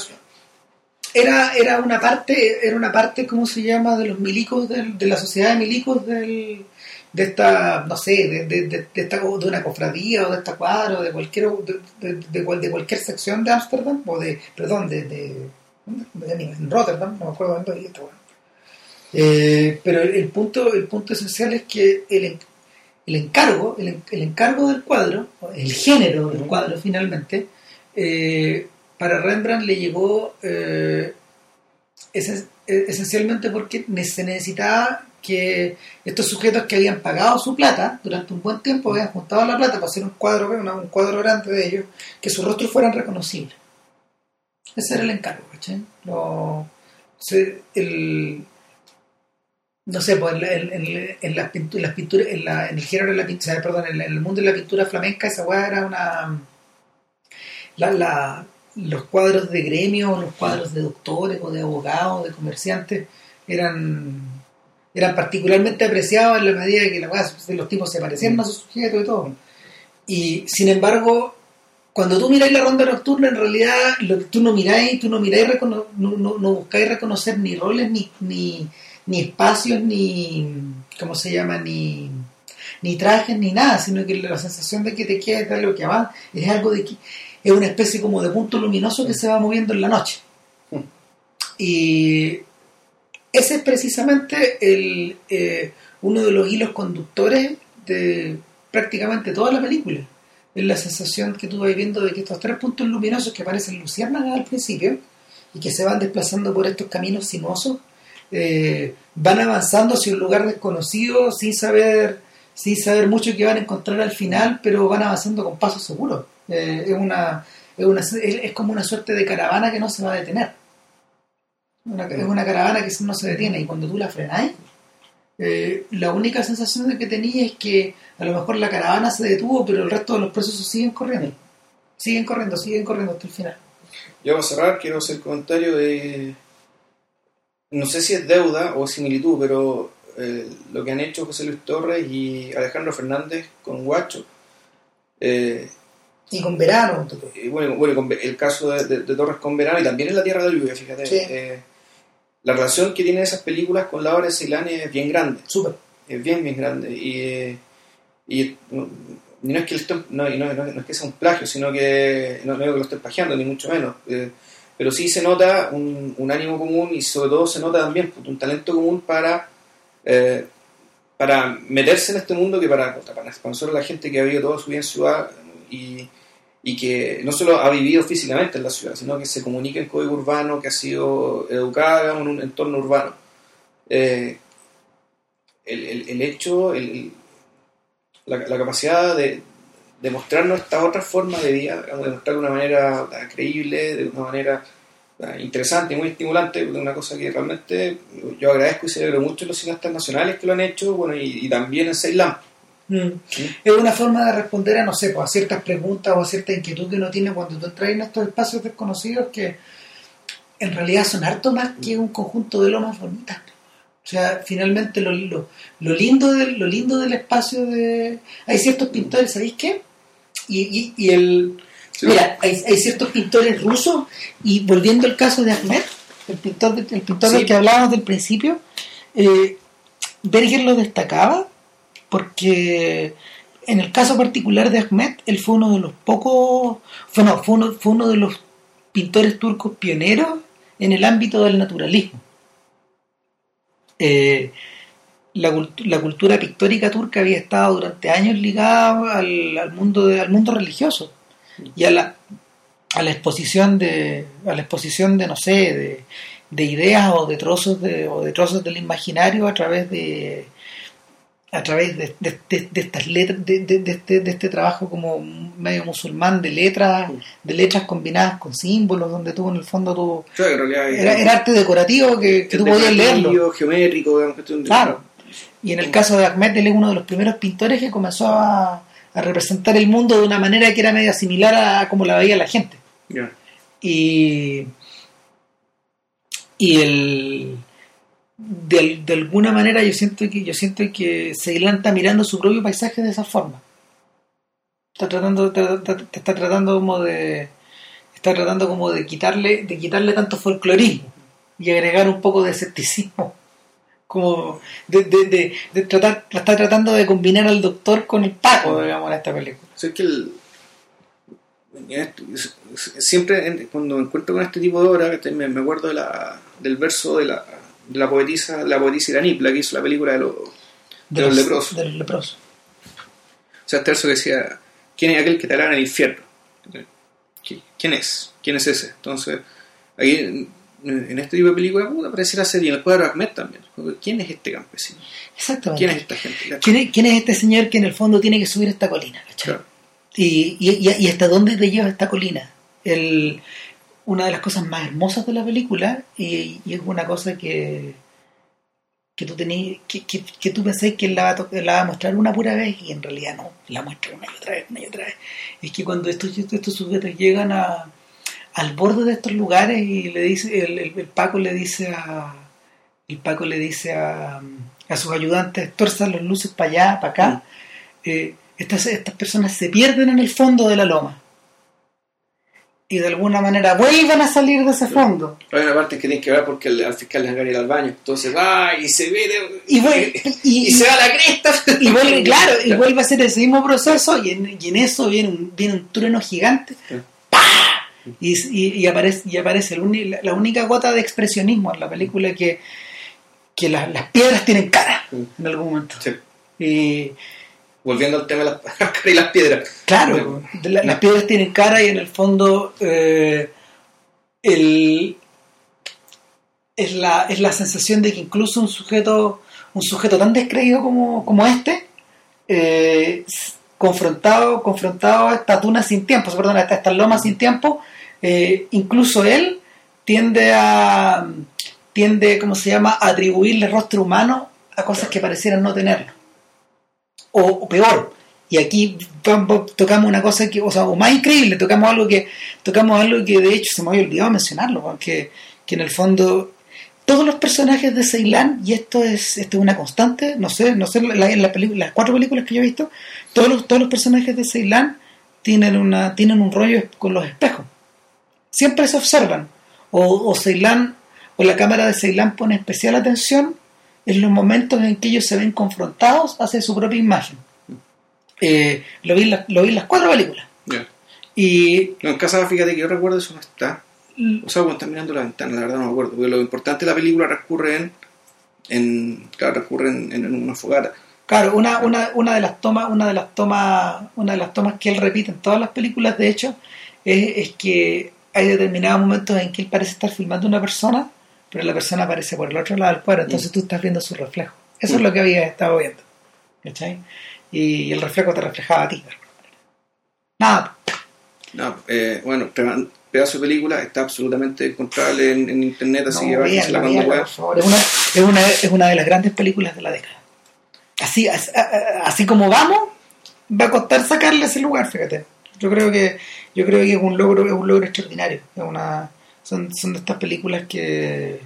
Speaker 1: era, era una parte, era una parte, ¿cómo se llama? De los milicos, del- de, la sociedad de milicos del, de esta, no sé, de, de, de- de esta, de una cofradía o de esta cuadra o de cualquier, de, de- de cual- de cualquier sección de Ámsterdam, o de, perdón, de, de, en Rotterdam, no me acuerdo dónde bueno. Eh, pero el, punto, el punto esencial es que el, el encargo, el, el encargo del cuadro, el género del cuadro finalmente, eh, para Rembrandt le llegó eh, eh, esencialmente porque se necesitaba que estos sujetos que habían pagado su plata durante un buen tiempo, habían juntado la plata para hacer un cuadro, un cuadro grande de ellos, que sus rostros fueran reconocibles. Ese era el encargo, ¿cachai? Lo- se- el, no sé, pues en, la- en- en- las pintu- las pinturas, en, la- en el género de la pintura, perdón, en, el mundo de la pintura flamenca, esa weá era una. La, la- los cuadros de gremio, los cuadros de doctores o de abogados, de comerciantes, eran eran particularmente apreciados en la medida de que la weá, los tipos se parecían a sus sujetos y todo. Y sin embargo, cuando tú miráis la ronda nocturna, en realidad lo que tú no miráis, tú no miráis, no, no buscáis reconocer ni roles, ni, ni, ni espacios, ni, ¿cómo se llama? Ni, ni trajes, ni nada, sino que la sensación de que te queda es algo que va, es algo de que es una especie como de punto luminoso que se va moviendo en la noche. Y ese es precisamente el, eh, uno de los hilos conductores de prácticamente toda la película. Es la sensación que tú vas viendo de que estos tres puntos luminosos que parecen luciérnagas al principio y que se van desplazando por estos caminos sinuosos, eh, van avanzando hacia un lugar desconocido sin saber, sin saber mucho que van a encontrar al final, pero van avanzando con pasos seguros. Eh, es, una, es, una, es, como una suerte de caravana que no se va a detener. Es una caravana que no se detiene y cuando tú la frenáis, eh, la única sensación que tenía es que a lo mejor la caravana se detuvo, pero el resto de los procesos siguen corriendo. Siguen corriendo, siguen corriendo hasta el final.
Speaker 2: Yo para cerrar quiero hacer comentario de... No sé si es deuda o similitud, pero eh, lo que han hecho José Luis Torres y Alejandro Fernández con Guacho. eh,
Speaker 1: Y con verano,
Speaker 2: y bueno, bueno, con el caso de, de- de Torres con Verano y también en La Tierra de la Lluvia, fíjate.
Speaker 1: Sí.
Speaker 2: eh, la relación que tienen esas películas con la obra de Ceilán es bien grande.
Speaker 1: súper.
Speaker 2: es bien, bien grande. Y, eh, y no, no es que le estoy- no, no, no- es que sea un plagio, sino que no, que lo esté plagiando, ni mucho menos. Pero sí se nota un, un ánimo común y sobre todo se nota también pues, un talento común para, eh, para meterse en este mundo que para, para, nosotros la gente que ha vivido toda su vida en ciudad, y, y que no solo ha vivido físicamente en la ciudad, sino que se comunica en código urbano, que ha sido educada en un entorno urbano. Eh, el, el- el hecho, el- la capacidad de, de mostrarnos esta otra forma de vida, digamos, de una manera ah, creíble, de una manera ah, interesante y muy estimulante, una cosa que realmente yo agradezco y celebro mucho los cineastas nacionales que lo han hecho, bueno, y, y también en Ceilán.
Speaker 1: Mm. Es una forma de responder a, no sé, pues, a ciertas preguntas o a cierta inquietud que uno tiene cuando tú entras en estos espacios desconocidos que en realidad son harto más que un conjunto de lomas bonitas. O sea, finalmente lo, lo, lo lindo del, lo lindo del espacio de... Hay ciertos pintores, ¿sabéis qué? Y, y, y el...
Speaker 2: Sí.
Speaker 1: Mira, hay, hay ciertos pintores rusos y volviendo al caso de Ahmed, el pintor, de- el pintor
Speaker 2: Sí.
Speaker 1: del que hablábamos del principio, eh, Berger lo destacaba porque en el caso particular de Ahmed, él fue uno de los pocos, fue, no, fue, uno, fue uno de los pintores turcos pioneros en el ámbito del naturalismo. Eh, la, cult- la cultura pictórica turca había estado durante años ligada al, al mundo de- al mundo religioso y a la, a la exposición de a la exposición de no sé de, de ideas o de trozos de, o de trozos del imaginario a través de a través de, de- de- de estas letras de, de- de este, de este trabajo como medio musulmán de letras de letras combinadas con símbolos donde tú en el fondo tú
Speaker 2: realidad
Speaker 1: era, era arte decorativo que, que tú podías leerlo
Speaker 2: geométrico, digamos,
Speaker 1: Claro. Y en el caso de Ahmed, él es uno de los primeros pintores que comenzó a, a representar el mundo de una manera que era media similar a como la veía la gente. Y, y el, de, de alguna manera yo siento que yo siento que Ceilán está mirando su propio paisaje de esa forma. Está tratando, está, está- está tratando como de está tratando como de quitarle de quitarle tanto folclorismo y agregar un poco de escepticismo como de, de, de, de tratar está tratando de combinar al doctor con el Paco digamos en esta película
Speaker 2: es que el- siempre en- cuando me encuentro con este tipo de obra, que te- me, me acuerdo de la, del verso de la, de la poetisa, la poetisa iraní, la que hizo la película de los, de los leprosos.
Speaker 1: de los leprosos.
Speaker 2: O sea, este verso que decía, ¿quién es aquel que te hará en el infierno? ¿Qui- ¿Quién es? ¿Quién es ese? Entonces, ahí en, este tipo de película, puta, pareciera ser, y en el cuadro de Ahmed también. ¿Quién es este campesino?
Speaker 1: Exactamente.
Speaker 2: ¿Quién es esta gente?
Speaker 1: ¿Quién es, quién es este señor que en el fondo tiene que subir esta colina?
Speaker 2: Claro.
Speaker 1: Y, y, y- hasta dónde te lleva esta colina? El, una de las cosas más hermosas de la película, y, y es una cosa que, que tú tenías, que, que, que tú pensás que la va, a to- la va a mostrar una pura vez, y en realidad no, la muestra una y otra vez, una y otra vez. Es que cuando estos, estos sujetos llegan a, al borde de estos lugares y le dice, el, el- el Paco le dice a el Paco le dice a, a sus ayudantes, tuerzan las luces para allá, para acá, eh, estas, estas personas se pierden en el fondo de la loma. Y de alguna manera vuelvan a salir de ese fondo.
Speaker 2: Hay una parte que tiene que ver porque el- al fiscal le ir al baño. Entonces va y se ve de-
Speaker 1: Y, vuelve, y,
Speaker 2: y se va a la cresta.
Speaker 1: y vuelve, [laughs] claro, y vuelve a hacer ese mismo proceso y en, y en eso viene un, viene un trueno gigante
Speaker 2: Sí.
Speaker 1: ¡pah! Y, y- y aparece, y aparece la, la única gota de expresionismo en la película que, que la- las piedras tienen cara en algún momento.
Speaker 2: Sí.
Speaker 1: Y
Speaker 2: Volviendo al tema de las [laughs] y las piedras.
Speaker 1: claro, la- las piedras tienen cara y en el fondo eh, el, es, la, es la sensación de que incluso un sujeto un sujeto tan descreído como, como este eh, confrontado confrontado a esta duna sin tiempo, perdón, a esta, esta loma sin tiempo eh, incluso él tiende a tiende, ¿cómo se llama?, a atribuirle rostro humano a cosas que parecieran no tenerlo o, o peor. Y aquí tocamos una cosa que o sea o más increíble tocamos algo que tocamos algo que de hecho se me había olvidado mencionarlo porque que en el fondo todos los personajes de Ceilán y esto es esto es una constante no sé no sé la- en la las cuatro películas que yo he visto todos los todos los personajes de Ceilán tienen una tienen un rollo con los espejos siempre se observan o, o Ceilán o la cámara de Ceilán pone especial atención en los momentos en que ellos se ven confrontados hacia su propia imagen Eh, lo, vi la- lo vi en las cuatro películas
Speaker 2: Ya.
Speaker 1: y
Speaker 2: No, en casa, fíjate que yo recuerdo eso no está. O sea, cuando está mirando la ventana, la verdad no me acuerdo. Porque lo importante de la película recurre en. en claro, recurre en, en una fogata.
Speaker 1: Claro, una, una, una de las tomas, una de las tomas, una de las tomas que él repite en todas las películas, de hecho, es, es que hay determinados momentos en que él parece estar filmando a una persona, pero la persona aparece por el otro lado del cuadro, entonces tú estás viendo su reflejo. Eso es lo que había estado viendo. ¿Cachai? Y el reflejo te reflejaba a ti. Nada,
Speaker 2: No, eh, bueno, pe- pedazo de película está absolutamente encontrable en, en internet, así
Speaker 1: no,
Speaker 2: que la
Speaker 1: por favor. Es una, es, una, es una de las grandes películas de la década. Así, así, así como vamos, va a costar sacarle ese lugar, fíjate. Yo creo que, yo creo que es un logro, es un logro extraordinario. Es una, son, son de estas películas que,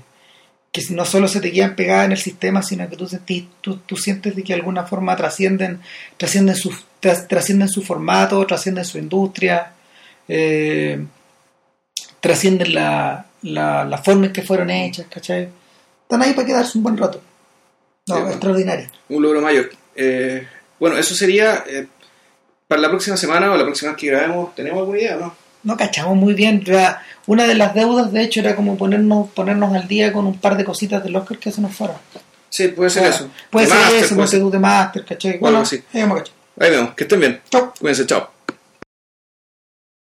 Speaker 1: que no solo se te quedan pegadas en el sistema, sino que tú sentís, tú, tú sientes de que de alguna forma trascienden, trascienden su, tras- trascienden su formato, trascienden su industria, eh, trascienden la, la, la forma en que fueron hechas, ¿cachai? Están ahí para quedarse un buen rato. No,
Speaker 2: Sí,
Speaker 1: extraordinario.
Speaker 2: Un logro mayor. Eh, bueno, eso sería eh, para la próxima semana o la próxima vez que grabemos. ¿Tenemos alguna idea o no?
Speaker 1: No cachamos muy bien. Una de las deudas, de hecho, era como ponernos ponernos al día con un par de cositas del Oscar que se nos fueron.
Speaker 2: Sí, puede ser eso.
Speaker 1: Puede
Speaker 2: De
Speaker 1: ser
Speaker 2: Master,
Speaker 1: eso,
Speaker 2: puede ser-
Speaker 1: de Master, ¿cachai? Bueno, a cachar.
Speaker 2: Ahí vemos, que estén bien.
Speaker 1: Chau.
Speaker 2: Cuídense, chao.